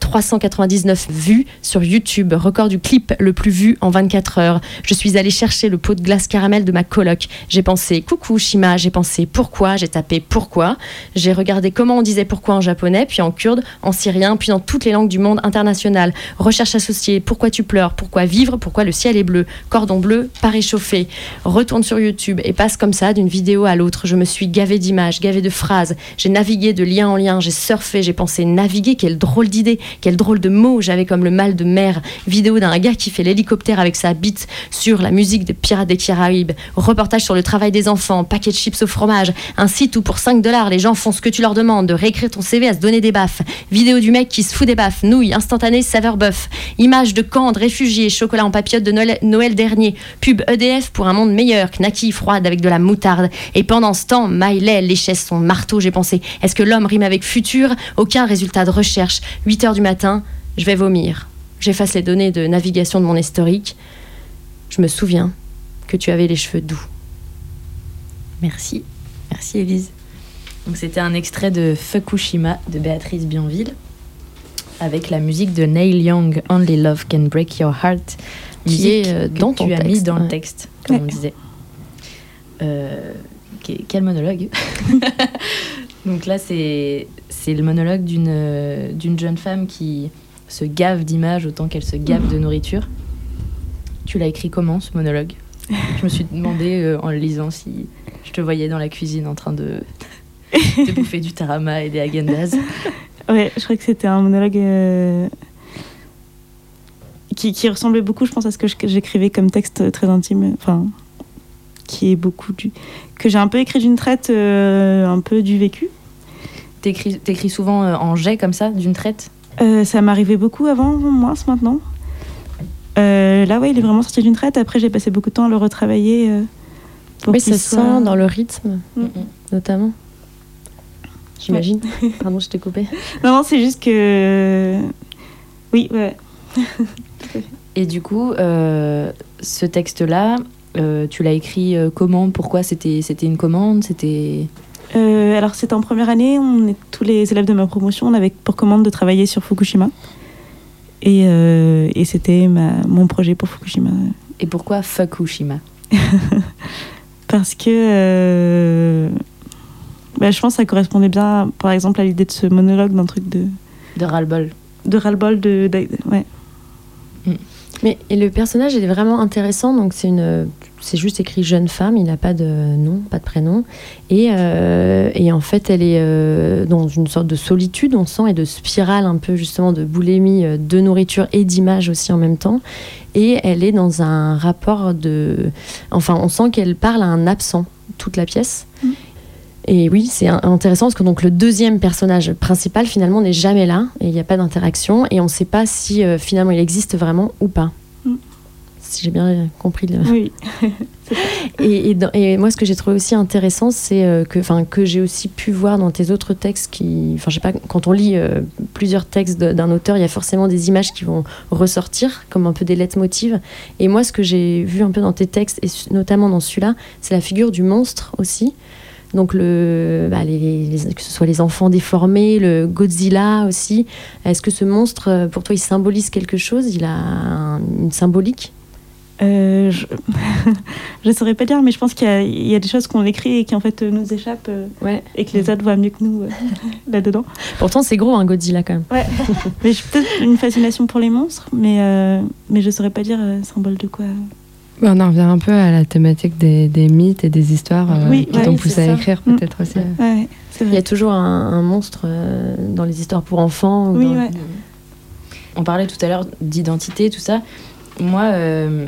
399 vues sur YouTube, record du clip le plus vu en 24 heures. Je suis allée chercher le pot de glace caramel de ma coloc. J'ai pensé coucou Shima, j'ai pensé pourquoi, j'ai tapé pourquoi? J'ai regardé comment on disait pourquoi en japonais, puis en kurde, en syrien, puis dans toutes les langues du monde international. Recherche associée, pourquoi tu pleures, pourquoi vivre, pourquoi le ciel est bleu, cordon bleu, pas réchauffé. Retourne sur YouTube et passe comme ça d'une vidéo à l'autre. Je me suis gavé d'images, gavé de phrases. J'ai navigué de lien en lien, j'ai surfé, j'ai pensé naviguer. Quelle drôle d'idée, quel drôle de mot. J'avais comme le mal de mer. Vidéo d'un gars qui fait l'hélicoptère avec sa bite sur la musique de Pirates des Caraïbes. Reportage sur le travail des enfants. Paquet de chips au fromage. Un site où pour 5 dollars, les gens font ce que tu leur demandes, de réécrire ton CV à se donner des baffes. Vidéo du mec qui se fout des baffes. Nouilles, instantanées, saveur bœuf. Images de camps de réfugiés. Chocolat en papillote de Noël, Noël dernier. Pub EDF pour un monde meilleur. Knacky froide avec de la moutarde. Et pendant ce temps, Miley léchait son marteau. J'ai pensé, est-ce que l'homme rime avec futur, aucun résultat de recherche. 8 heures du matin, je vais vomir. J'efface les données de navigation de mon historique. Je me souviens que tu avais les cheveux doux. Merci. Merci Élise. Donc c'était un extrait de Fukushima de Béatrice Bienville avec la musique de Neil Young, Only Love Can Break Your Heart, qui est euh, que dans tu as texte, mis dans le texte, comme on Ouais. disait. Euh, que- quel monologue Donc là, c'est le monologue d'une jeune femme qui se gave d'images autant qu'elle se gave de nourriture. Tu l'as écrit comment, ce monologue? Je me suis demandé euh, en le lisant si je te voyais dans la cuisine en train de, de bouffer du tarama et des agendas. Ouais, je crois que c'était un monologue euh, qui, qui ressemblait beaucoup, je pense, à ce que j'écrivais comme texte très intime. Enfin, qui est beaucoup du. que j'ai un peu écrit d'une traite, euh, un peu du vécu. T'écris t'écris souvent euh, en jet comme ça, d'une traite? Euh, ça m'arrivait beaucoup avant, moins ce maintenant. Euh, là, ouais, il est vraiment sorti d'une traite. Après, j'ai passé beaucoup de temps à le retravailler. euh, pour ça se soit- sent dans le rythme, Mm. notamment. J'imagine. Pardon, je t'ai coupé. Non, non, c'est juste que. Oui, ouais. Et du coup, euh, ce texte-là, tu l'as écrit euh, comment Pourquoi C'était une commande C'était Euh, alors, c'était en première année. On est tous les élèves de ma promotion. On avait pour commande de travailler sur Fukushima. Et, euh, et c'était mon projet pour Fukushima. et pourquoi Fukushima? Parce que. euh, bah, je pense que ça correspondait bien, par exemple, à l'idée de ce monologue d'un truc de, de ras-le-bol. de ras-le-bol. De, de- ouais. Mais et le personnage est vraiment intéressant. Donc c'est une, c'est juste écrit jeune femme. Il n'a pas de nom, pas de prénom. Et, euh, et en fait, elle est euh, dans une sorte de solitude, on sent, et de spirale un peu justement de boulimie euh, de nourriture et d'image aussi en même temps. Et elle est dans un rapport de, enfin, on sent qu'elle parle à un absent toute la pièce. Mm. Et oui, c'est intéressant parce que donc le deuxième personnage principal finalement n'est jamais là et il n'y a pas d'interaction et on ne sait pas si euh, finalement il existe vraiment ou pas. Mm. Si j'ai bien compris. Le... Oui. Et, et dans- et moi, ce que j'ai trouvé aussi intéressant, c'est euh, que, enfin, que j'ai aussi pu voir dans tes autres textes qui, enfin, je sais pas, quand on lit euh, plusieurs textes d'un auteur, il y a forcément des images qui vont ressortir comme un peu des leitmotivs. Et moi, ce que j'ai vu un peu dans tes textes et notamment dans celui-là, c'est la figure du monstre aussi. Donc le, bah, les, les- que ce soit les enfants déformés, le Godzilla aussi. Est-ce que ce monstre, euh, pour toi, il symbolise quelque chose? Il a un- une symbolique? Euh, je ne saurais pas dire, mais je pense qu'il y, a- il y a des choses qu'on écrit et qui en fait nous échappent euh, Ouais. et que les autres voient mieux que nous euh, là-dedans. Pourtant, c'est gros un Godzilla quand même. Ouais. mais j'ai peut-être une fascination pour les monstres, mais, mais je ne saurais pas dire symbole de quoi. Bah, on en revient un peu à la thématique des, des mythes et des histoires euh, Oui, qui ouais, t'ont poussé à ça. écrire Mm. peut-être aussi. euh. Ouais, Il y a toujours un, un monstre euh, dans les histoires pour enfants. ou Oui, dans- ouais. On parlait tout à l'heure d'identité, tout ça. Moi, euh,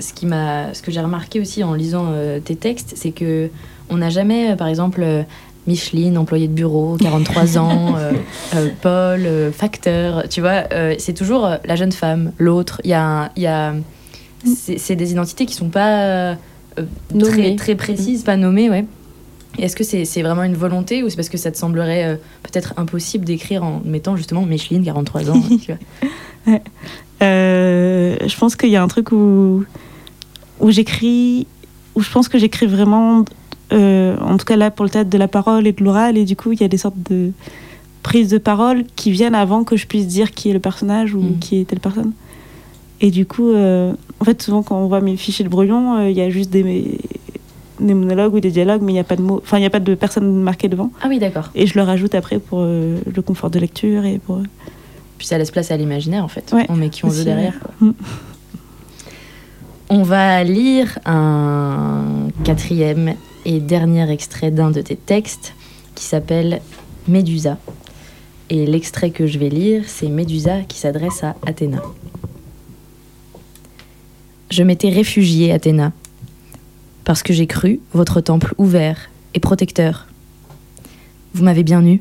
ce, qui m'a, ce que j'ai remarqué aussi en lisant euh, tes textes, c'est que on n'a jamais, euh, par exemple, euh, Micheline, employée de bureau, 43 ans, euh, euh, Paul, euh, facteur, tu vois, euh, c'est toujours euh, la jeune femme, l'autre. Il y a, y a, c'est, des identités qui sont pas euh, très, Nommées. très précises, pas nommées, ouais. Est-ce que c'est, c'est vraiment une volonté ou c'est parce que ça te semblerait euh, peut-être impossible d'écrire en mettant justement Micheline, 43 ans, tu vois? Euh, je pense qu'il y a un truc où, où j'écris, où je pense que j'écris vraiment, euh, en tout cas là pour le théâtre de la parole et de l'oral, et du coup il y a des sortes de prises de parole qui viennent avant que je puisse dire qui est le personnage ou Mm. qui est telle personne. Et du coup, euh, en fait, souvent quand on voit mes fichiers de brouillon, euh, il y a juste des, des monologues ou des dialogues, mais il n'y a pas de mots, enfin il n'y a pas de personne marquée devant. Ah oui, d'accord. Et je le rajoute après pour euh, le confort de lecture et pour. Puis ça laisse place à l'imaginaire en fait. Ouais, on met qui on veut derrière. quoi. Mm. On va lire un quatrième et dernier extrait d'un de tes textes qui s'appelle Médusa. Et l'extrait que je vais lire, c'est Médusa qui s'adresse à Athéna. Je m'étais réfugiée, Athéna, parce que j'ai cru votre temple ouvert et protecteur. Vous m'avez bien eu.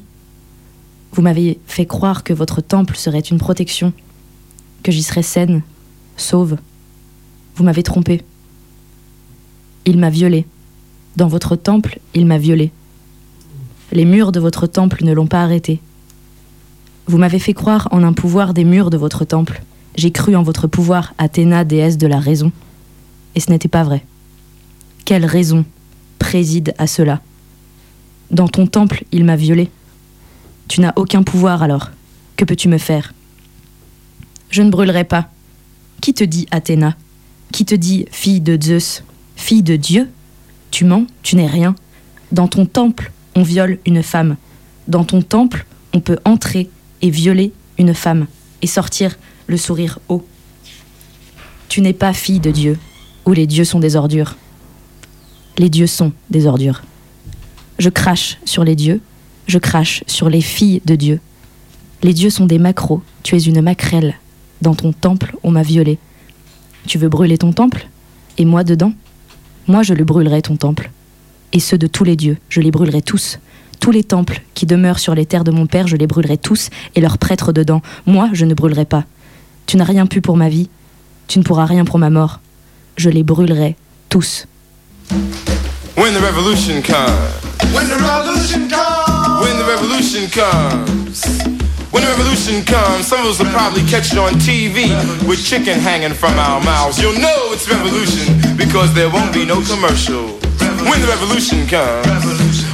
Vous m'avez fait croire que votre temple serait une protection, que j'y serais saine, sauve. Vous m'avez trompé. Il m'a violée. Dans votre temple, il m'a violée. Les murs de votre temple ne l'ont pas arrêté. Vous m'avez fait croire en un pouvoir des murs de votre temple. J'ai cru en votre pouvoir, Athéna, déesse de la raison. Et ce n'était pas vrai. Quelle raison préside à cela? Dans ton temple, il m'a violée. Tu n'as aucun pouvoir alors. Que peux-tu me faire? Je ne brûlerai pas. Qui te dit Athéna? Qui te dit fille de Zeus? Fille de Dieu? Tu mens, tu n'es rien. Dans ton temple, on viole une femme. Dans ton temple, on peut entrer et violer une femme et sortir le sourire haut. Tu n'es pas fille de Dieu, ou les dieux sont des ordures. Les dieux sont des ordures. Je crache sur les dieux, je crache sur les filles de Dieu. Les dieux sont des macros, tu es une maquerelle. Dans ton temple, on m'a violée. Tu veux brûler ton temple? Et moi dedans? Moi, je le brûlerai, ton temple. Et ceux de tous les dieux, je les brûlerai tous. Tous les temples qui demeurent sur les terres de mon père, je les brûlerai tous, et leurs prêtres dedans. Moi, je ne brûlerai pas. Tu n'as rien pu pour ma vie, tu ne pourras rien pour ma mort. Je les brûlerai tous. When the revolution comes. When the revolution comes. When the revolution comes. When the revolution comes, some of us will probably catch it on TV with chicken hanging from our mouths. You'll know it's revolution because there won't be no commercial. When the revolution comes.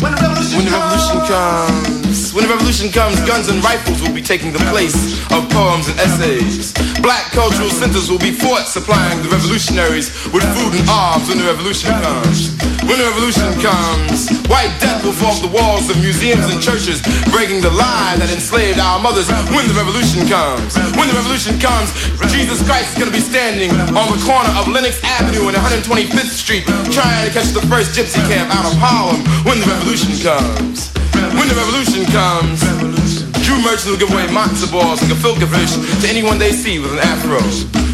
When the revolution comes. When the revolution comes, guns and rifles will be taking the place of poems and essays. Black cultural centers will be fought supplying the revolutionaries with food and arms when the revolution comes. When the revolution comes, white death will fall off the walls of museums and churches, breaking the lie that enslaved our mothers. When the revolution comes, when the revolution comes, Jesus Christ is gonna be standing on the corner of Lenox Avenue and 125th Street, trying to catch the first gypsy cab out of Harlem. When the revolution comes, when the revolution comes. Jew merchants will give away matzo balls and gefilte fish to anyone they see with an afro.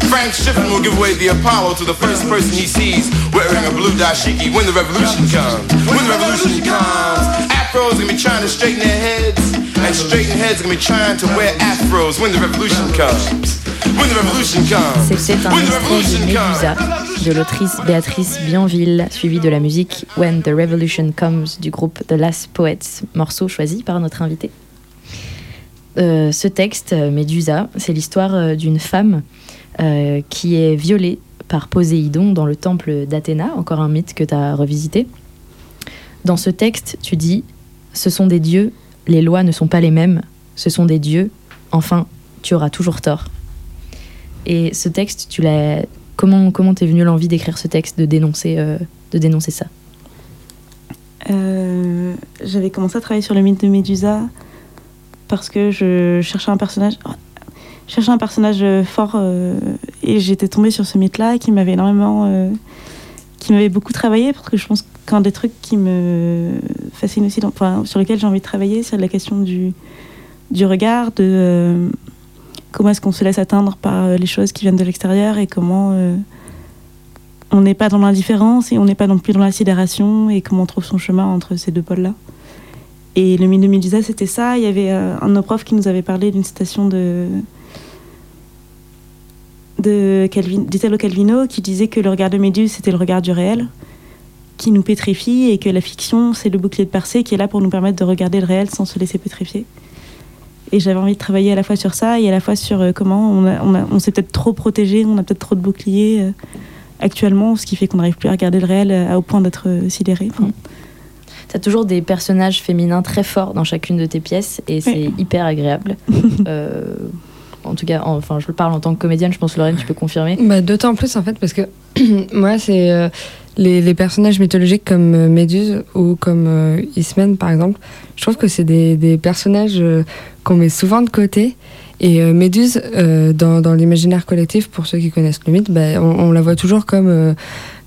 Frank Schiffen will give away the Apollo to the first person he sees wearing a blue dashiki when the revolution comes. When the revolution comes, afros gonna be trying to straighten their heads, and straighten heads gonna be trying to wear afros when the revolution comes. C'était un extrait de Médusa comes. de l'autrice Béatrice Bienville, suivi de la musique When the Revolution Comes du groupe The Last Poets, morceau choisi par notre invité. Euh, ce texte, euh, Médusa, c'est l'histoire euh, d'une femme euh, qui est violée par Poséidon dans le temple d'Athéna, encore un mythe que tu as revisité. Dans ce texte, tu dis Ce sont des dieux, les lois ne sont pas les mêmes, ce sont des dieux, enfin, tu auras toujours tort. Et ce texte, tu l'as. Comment comment t'es venu l'envie d'écrire ce texte, de dénoncer, euh, de dénoncer ça? Euh, J'avais commencé à travailler sur le mythe de Médusa parce que je cherchais un personnage, cherchais un personnage euh, fort et j'étais tombée sur ce mythe-là qui m'avait énormément, qui m'avait beaucoup travaillé parce que je pense qu'un des trucs qui me fascine aussi, sur lequel j'ai envie de travailler, c'est la question du, du regard, de comment est-ce qu'on se laisse atteindre par euh, les choses qui viennent de l'extérieur et comment euh, on n'est pas dans l'indifférence et on n'est pas non plus dans la sidération et comment on trouve son chemin entre ces deux pôles-là. Et le mythe de Médusa, c'était ça. Il y avait euh, un de nos profs qui nous avait parlé d'une citation de de Calvin, d'Italo Calvino qui disait que le regard de Méduse, c'était le regard du réel qui nous pétrifie et que la fiction, c'est le bouclier de Persée qui est là pour nous permettre de regarder le réel sans se laisser pétrifier. Et j'avais envie de travailler à la fois sur ça et à la fois sur euh, comment on, a- on, a- on s'est peut-être trop protégé, on a peut-être trop de boucliers euh, actuellement, ce qui fait qu'on n'arrive plus à regarder le réel euh, au point d'être sidéré. Enfin, T'as toujours des personnages féminins très forts dans chacune de tes pièces et c'est hyper agréable. Euh, en tout cas, en- enfin, je le parle en tant que comédienne, je pense Lorraine, tu peux confirmer. Bah, D'autant plus en fait parce que moi c'est euh, les, personnages mythologiques comme euh, Méduse ou comme euh, par exemple, je trouve que c'est des, personnages euh, qu'on met souvent de côté. Et Méduse, dans, l'imaginaire collectif, pour ceux qui connaissent le mythe, bah, on, la voit toujours comme,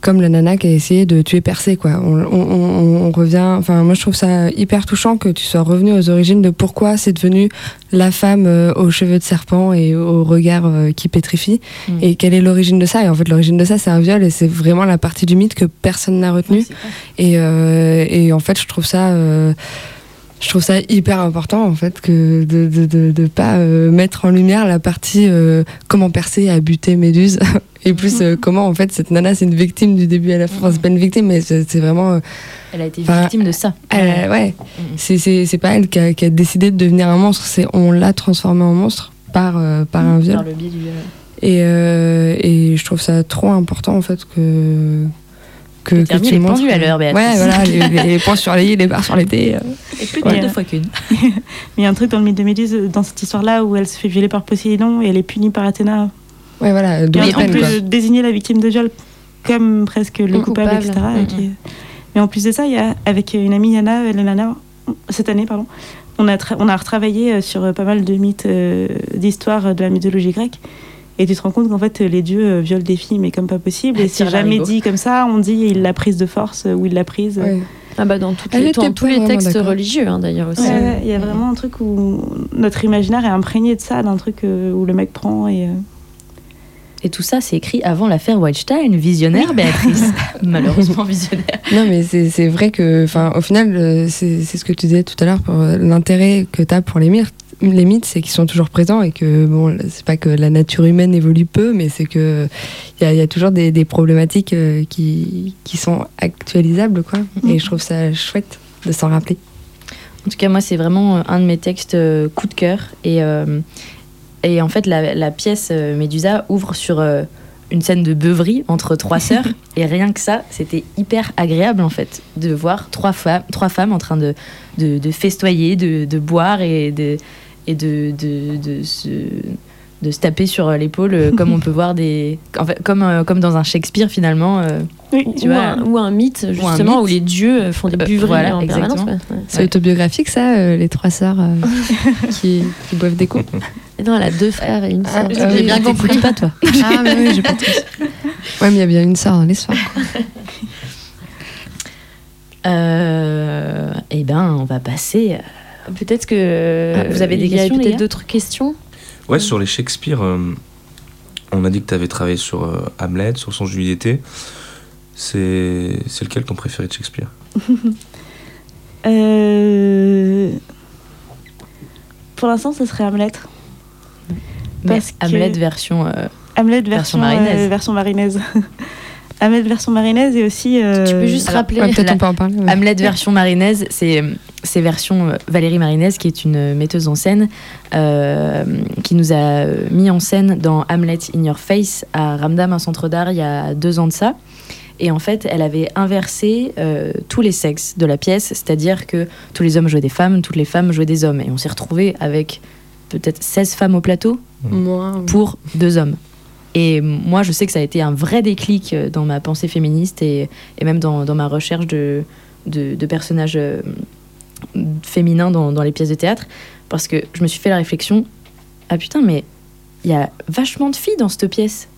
comme la nana qui a essayé de tuer Persée. Quoi. On, on, on- on revient. Enfin, moi, je trouve ça hyper touchant que tu sois revenu aux origines de pourquoi c'est devenu la femme euh, aux cheveux de serpent et au regard euh, qui pétrifie Mm. et quelle est l'origine de ça? Et en fait l'origine de ça c'est un viol et c'est vraiment la partie du mythe que personne n'a retenu et, euh, et en fait je trouve ça je trouve ça hyper important en fait que de de, de, de pas euh, mettre en lumière la partie euh, comment Persée a buté Méduse et plus euh, comment en fait cette nana c'est une victime du début à la fin. Enfin, c'est pas une victime mais c'est vraiment Elle a été victime de ça. elle- ouais. c'est c'est c'est pas elle qui a, qui a décidé de devenir un monstre c'est on l'a transformée en monstre par par un viol. Par le biais du viol. et, et je trouve ça trop important en fait que que, Que remis les pendules à l'heure, Béatrice. Ouais, voilà, les, les points sur les i, les barres sur les t. euh. Et plus Ouais. de deux fois qu'une. Mais il y a un truc dans le mythe de Méduse, dans cette histoire-là, où elle se fait violer par Poséidon et elle est punie par Athéna. Ouais, voilà, un truc peine, quoi. de désigner la victime de viol comme presque le Le coupable, coupable. etc. Et qui- Mais en plus de ça, il y a, avec une amie Yana, euh, Lana, cette année, pardon, on a, tra- on a retravaillé euh, sur euh, pas mal de mythes, euh, d'histoires euh, de la mythologie grecque. Et tu te rends compte qu'en fait, les dieux euh, violent des filles, mais comme pas possible. Et c'est jamais dit comme ça. On dit il l'a prise de force euh, ou il l'a prise. Ouais. Ah bah dans, toutes les, dans tous les textes religieux hein, d'ailleurs aussi. Ouais, ouais, il y a vraiment un truc où notre imaginaire est imprégné de ça, d'un truc euh, où le mec prend et. Et tout ça, c'est écrit avant l'affaire Weinstein, visionnaire Béatrice. Malheureusement visionnaire. Non, mais c'est c'est vrai que, enfin, au final, c'est c'est ce que tu disais tout à l'heure, pour l'intérêt que tu as pour les mythes, les mythes, c'est qu'ils sont toujours présents et que, bon, c'est pas que la nature humaine évolue peu, mais c'est que il y a, il y a toujours des, des problématiques euh, qui, qui sont actualisables, quoi. Et je trouve ça chouette de s'en rappeler. En tout cas, moi, c'est vraiment euh, un de mes textes euh, coup de cœur. Et, euh, et en fait, la, la pièce Médusa ouvre sur euh, une scène de beuverie entre trois sœurs. et rien que ça, c'était hyper agréable, en fait, de voir trois, femmes trois femmes en train de, de, de festoyer, de, de boire et de, et de, de, de se de se taper sur l'épaule euh, comme on peut voir des en fait, comme euh, comme dans un Shakespeare finalement euh, Oui, tu ou, vois un, ou un mythe, un justement, mythe. où les dieux font des Euh, buveries voilà, en exactement. permanence. ouais, ouais. C'est autobiographique, ça, euh, les trois sœurs euh, qui, qui boivent des coups Et non, elle a deux frères et une sœur. Ah, J'ai ah oui, bien compris. pas toi Ah, mais oui, j'ai pas tous. Ouais, mais il y a bien une sœur dans l'histoire. Euh, eh ben, on va passer. Euh, Peut-être que Ah, vous avez des il y a questions, peut-être d'autres questions. Ouais, sur les Shakespeare, euh, on a dit que tu avais travaillé sur euh, Hamlet, sur son Juliette. C'est c'est lequel ton préféré de Shakespeare? Euh, Pour l'instant, ce serait Hamlet. Mais Parce que- Hamlet version. euh, Hamlet Version version, marinaise. euh, version marinaise. Hamlet version marinaise et aussi. euh, Tu peux juste alors, rappeler. Ouais, peut-être la- on peut en parler. ouais. Hamlet version marinaise, c'est c'est version euh, Valérie Marinez, qui est une metteuse en scène, euh, qui nous a mis en scène dans Hamlet in Your Face à Ramdam, un centre d'art, il y a deux ans de ça. Et en fait, elle avait inversé euh, tous les sexes de la pièce, c'est-à-dire que tous les hommes jouaient des femmes, toutes les femmes jouaient des hommes. Et on s'est retrouvé avec peut-être 16 femmes au plateau pour deux hommes. Et moi, je sais que ça a été un vrai déclic euh, dans ma pensée féministe et, même dans, ma recherche de, personnages euh, féminins dans, les pièces de théâtre. Parce que je me suis fait la réflexion ah putain, mais il y a vachement de filles dans cette pièce.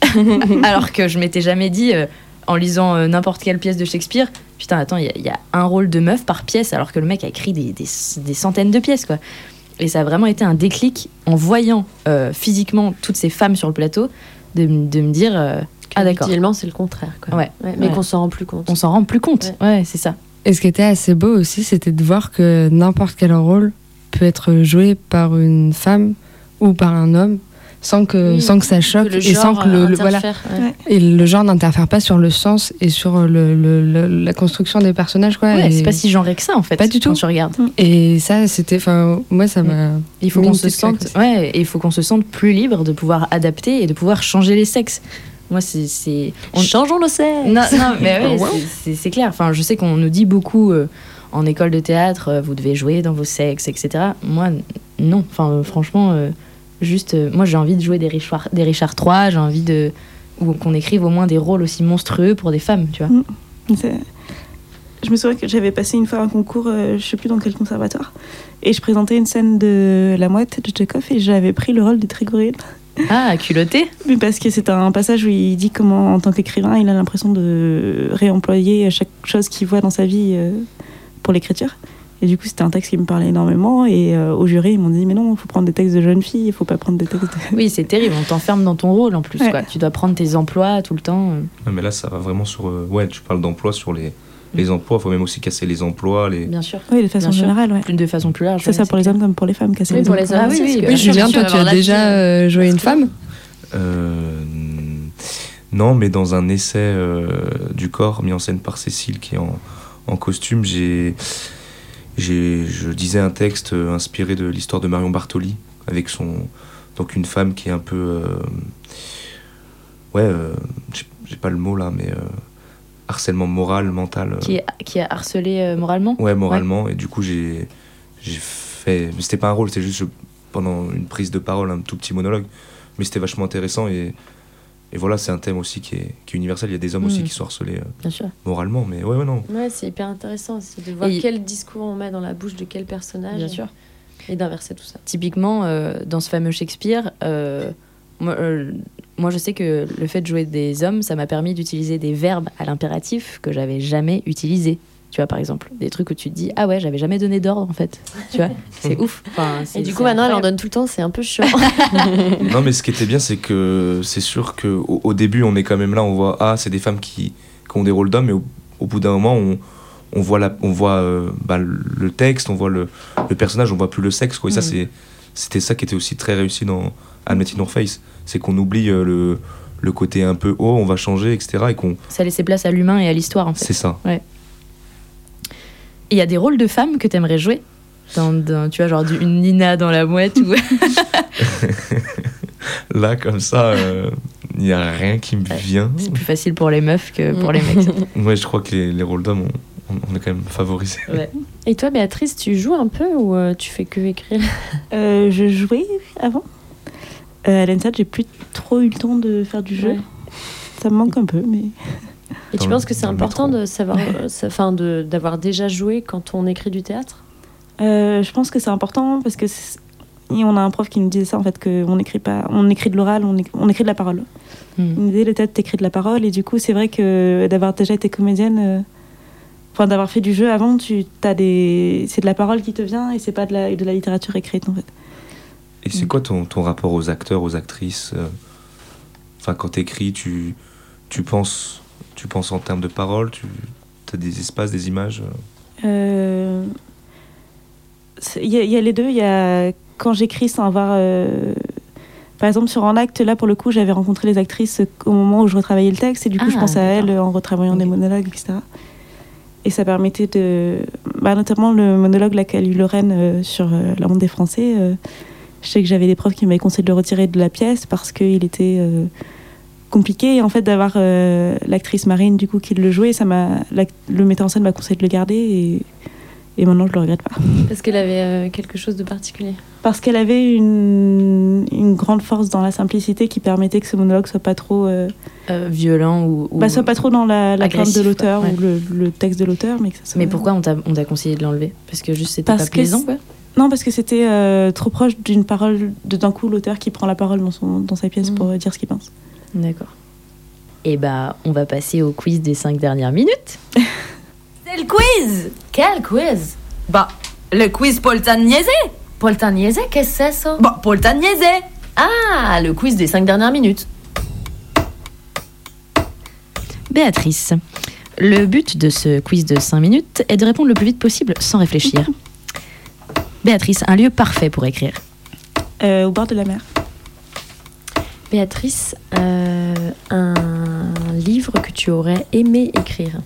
Alors que je m'étais jamais dit, euh, en lisant n'importe quelle pièce de Shakespeare, putain, attends, il y, a- un rôle de meuf par pièce, alors que le mec a écrit des centaines de pièces, quoi. Et ça a vraiment été un déclic en voyant euh, physiquement toutes ces femmes sur le plateau, de, de me dire, euh, ah d'accord, c'est le contraire. Quoi. Ouais. mais Ouais. qu'on s'en rend plus compte. on s'en rend plus compte. Ouais, c'est ça. Et ce qui était assez beau aussi, c'était de voir que n'importe quel rôle peut être joué par une femme ou par un homme sans que, Oui, sans que ça choque Que et sans genre, que le, euh, le- voilà ouais. Et le genre n'interfère pas sur le sens et sur le, le- le- la construction des personnages quoi. Ouais, et, c'est pas si genré que ça en fait. Pas du quand tout. tu regardes. et ça c'était enfin moi ça m'a Il faut qu'on se sente, ouais, et il faut qu'on se sente plus libre de pouvoir adapter et de pouvoir changer les sexes. Moi, c'est, c'est, on- Changeons le sexe non, non, mais ouais, wow. c'est- clair. Enfin, je sais qu'on nous dit beaucoup euh, en école de théâtre, euh, vous devez jouer dans vos sexes, etc. Moi, non. Enfin, euh, franchement, euh, Juste, euh, moi j'ai envie de jouer des Richard, des Richard III, j'ai envie de ou qu'on écrive au moins des rôles aussi monstrueux pour des femmes, tu vois. Mm. Je me souviens que j'avais passé une fois un concours, euh, je sais plus dans quel conservatoire, et je présentais une scène de La Mouette de Tchekhov et j'avais pris le rôle de Trigorine. Ah, culotté Mais parce que c'est un passage où il dit comment, en tant qu'écrivain, il a l'impression de réemployer chaque chose qu'il voit dans sa vie euh, pour l'écriture. Et du coup, c'était un texte qui me parlait énormément. Et euh, au jury, ils m'ont dit Mais non, il faut prendre des textes de jeunes filles, il faut pas prendre des textes de. Oui, c'est terrible, on t'enferme dans ton rôle en plus, Ouais. quoi. Tu dois prendre tes emplois tout le temps. Ouais, mais là, ça va vraiment sur. euh, ouais, tu parles d'emploi sur les, les emplois. Il faut même aussi casser les emplois. Les... Bien sûr. Oui, de façon générale, ouais. Plus de façon plus large. C'est ça ouais, pour les hommes comme pour les femmes, casser Oui, les pour les emplois. hommes Ah oui, oui. Oui, Julien, toi, tu as déjà euh, joué une femme? Euh, non, mais dans un essai euh, du corps mis en scène par Cécile qui est en, en costume, j'ai, je disais un texte euh, inspiré de l'histoire de Marion Bartoli avec son donc une femme qui est un peu euh, ouais, euh, j'ai, pas le mot là, mais euh, harcèlement moral, mental. Qui est, qui est harcelé moralement? Ouais, moralement. Et du coup, j'ai j'ai fait. mais C'était pas un rôle, c'était juste je- pendant une prise de parole, un tout petit monologue. Mais c'était vachement intéressant. Et, et voilà, c'est un thème aussi qui est, qui est universel. Il y a des hommes aussi Mm. qui sont harcelés euh, Bien sûr. moralement. Mais ouais, ouais, non. Ouais, c'est hyper intéressant de voir Et- quel discours on met dans la bouche de quel personnage. Bien sûr. Et d'inverser tout ça. Typiquement, euh, dans ce fameux Shakespeare, euh, moi, euh, moi, je sais que le fait de jouer des hommes, ça m'a permis d'utiliser des verbes à l'impératif que j'avais jamais utilisés. Tu vois, par exemple, des trucs où tu te dis Ah ouais, j'avais jamais donné d'ordre en fait. Tu vois, c'est ouf. Enfin, c'est- Et du coup, maintenant, elle en donne tout le temps, c'est un peu chiant. non, mais ce qui était bien, c'est que c'est sûr qu'au au début, on est quand même là, on voit Ah, c'est des femmes qui, qui ont des rôles d'hommes. Mais au, au bout d'un moment, on, on voit, la, on voit euh, bah, le texte, on voit le, le personnage, on voit plus le sexe. Quoi. Et ça, Mhm. c'est c'était ça qui était aussi très réussi dans Admit in Your Face. C'est qu'on oublie euh, le, le côté un peu oh, on va changer, etc. Et qu'on. Ça laissait place à l'humain et à l'histoire en fait. C'est ça. Et il y a des rôles de femmes que t'aimerais jouer dans, dans- Tu vois, genre une Nina dans la mouette ou. Là, comme ça, il n'y a rien qui me vient. c'est plus facile pour les meufs que pour les mecs. Ouais, je crois que les, les rôles d'hommes, on, on- on est quand même favorisés. Ouais. Et toi, Béatrice, tu joues un peu ou euh, tu fais que écrire? Euh, je jouais avant. Euh, à l'ENSAT, j'ai plus trop eu le temps de faire du jeu. Ouais. Ça me manque un peu, mais. Et tu le- penses que c'est important métro. de savoir, euh, enfin, de d'avoir déjà joué quand on écrit du théâtre? Euh, je pense que c'est important parce que et on a un prof qui nous disait ça en fait qu'on écrit pas, on écrit de l'oral, on, éc- on écrit de la parole. Hmm. Il nous disait le théâtre t'écris de la parole et du coup c'est vrai que d'avoir déjà été comédienne, euh, enfin d'avoir fait du jeu avant, tu as des, c'est de la parole qui te vient et c'est pas de la, de la littérature écrite en fait. Et c'est quoi ton, ton rapport aux acteurs, aux actrices euh, Enfin, quand t'écris, tu, tu, penses, tu penses en termes de paroles Tu as des espaces, des images euh Euh, Il y, a- il y a les deux. Il y a quand j'écris sans avoir. euh, Par exemple, sur En Acte, là, pour le coup, j'avais rencontré les actrices au moment où je retravaillais le texte, et du coup, Ah, je pensais à elles en retravaillant des monologues, etc. Et ça permettait de. Bah, notamment le monologue là, qu'a lu Lorraine euh, sur euh, la honte des Français. euh, je sais que j'avais des profs qui m'avaient conseillé de le retirer de la pièce parce qu'il était euh, compliqué. Et en fait, d'avoir euh, l'actrice Marine, du coup, qui le jouait, ça m'a, le metteur en scène m'a conseillé de le garder. Et, et maintenant, je le regrette pas. Parce qu'elle avait euh, quelque chose de particulier. Parce qu'elle avait une, une grande force dans la simplicité qui permettait que ce monologue soit pas trop, euh, Euh, violent ou. ou- bah, soit pas trop dans la, la plainte de l'auteur ouais. ou le, le texte de l'auteur, mais que ça soit. Mais pourquoi on t'a on t'a conseillé de l'enlever? Parce que juste c'était pas que plaisant quoi? Non, parce que c'était euh, trop proche d'une parole, de d'un coup l'auteur qui prend la parole dans, son, dans sa pièce Mhm. pour dire ce qu'il pense. D'accord. Et bah, on va passer au quiz des 5 dernières minutes. C'est le quiz Quel quiz? Bah, le quiz Poltagnese Poltagnese, qu'est-ce que c'est ça? Bah, Poltagnese Ah, le quiz des cinq dernières minutes. Béatrice, le but de ce quiz de 5 minutes est de répondre le plus vite possible sans réfléchir. Béatrice, un lieu parfait pour écrire. Euh, au bord de la mer. Béatrice, euh, un livre que tu aurais aimé écrire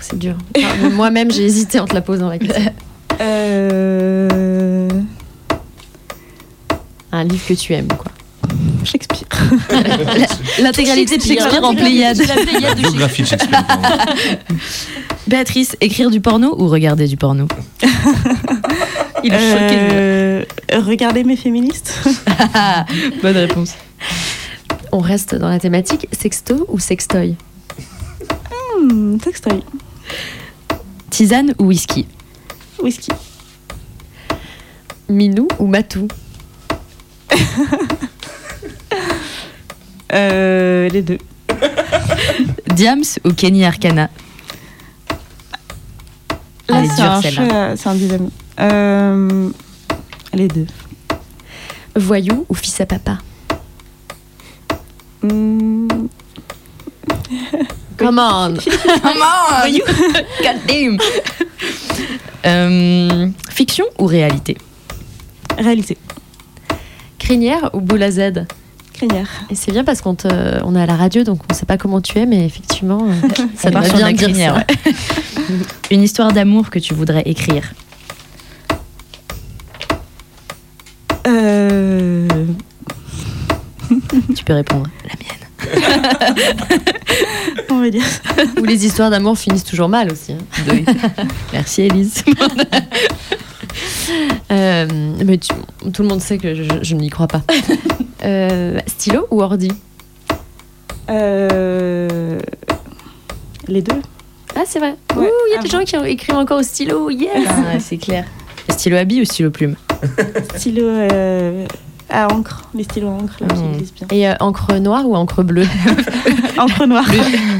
C'est dur. Enfin, Moi-même, j'ai hésité en te la posant la question. Euh, Un livre que tu aimes, quoi. Shakespeare. L'intégralité de Shakespeare en Pléiade. La biographie de Shakespeare. Béatrice, écrire du porno ou regarder du porno? Il est choqué. Euh, regardez mes féministes. Bonne réponse. On reste dans la thématique sexto ou sextoy Hmm, sextoy. Tisane ou whisky Whisky. Minou ou Matou Euh, les deux. Diams ou Kenny Arcana choix- c'est un dilemme. Euh, les deux. Voyou ou fils à papa Hmm, Come on Voyou God damn Euh, Fiction ou réalité réalité. Crinière ou boule à Z Crinière. Et c'est bien parce qu'on te, on est à la radio, donc on sait pas comment tu es, mais effectivement, euh, ça On part doit sur bien crinière, ouais. Une histoire d'amour que tu voudrais écrire Euh, Tu peux répondre. La mienne. on va dire. Ou les histoires d'amour finissent toujours mal aussi. hein. Merci Elise. Euh, mais tu- tout le monde sait que je, je n'y crois pas. Euh, stylo ou ordi? Euh, les deux. Ah, c'est vrai. Ouais. il y a Ah des bon. gens qui ont écrit encore au stylo. Yes Ah, c'est clair. Stylo à billes ou stylo plume? Stylo euh, à encre. Les stylos à encre, là, Ah. bien. Et euh, encre noire ou encre bleue Encre noire.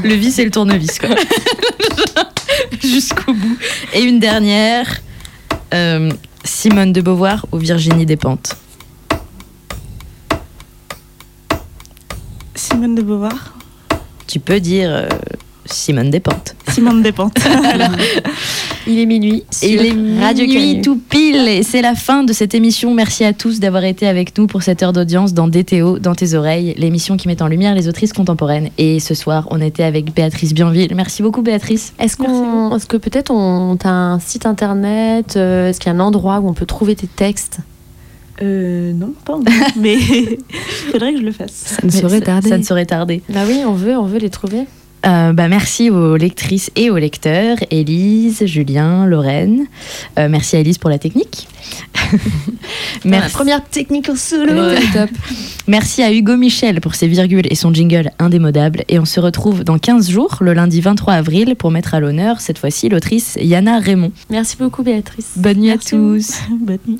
le, le vis et le tournevis, quoi. Jusqu'au bout. Et une dernière. euh, Simone de Beauvoir ou Virginie Despentes Simone de Beauvoir. Tu peux dire Simone Despentes. Simone Despentes. Il est minuit. Il est Radio minuit Canu. tout pile et c'est la fin de cette émission. Merci à tous d'avoir été avec nous pour cette heure d'audience dans DTO, dans tes oreilles, l'émission qui met en lumière les autrices contemporaines. Et ce soir, on était avec Béatrice Bienville. Merci beaucoup Béatrice. Est-ce qu'on, est-ce que peut-être on t'as un site internet euh, Est-ce qu'il y a un endroit où on peut trouver tes textes? Euh, non, pas encore. Mais faudrait que je le fasse. Ça ne saurait tarder. ça ne saurait tarder. Bah oui, on veut, on veut les trouver. Euh, bah, merci aux lectrices et aux lecteurs, Élise, Julien, Lorraine. Euh, merci à Élise pour la technique. La première technique au solo. Ouais. Top. Merci à Hugo Michel pour ses virgules et son jingle indémodable. Et on se retrouve dans 15 jours, le lundi 23 avril, pour mettre à l'honneur, cette fois-ci, l'autrice Yana Raymond. Merci beaucoup, Béatrice. Bonne nuit Merci. à tous. Bonne nuit.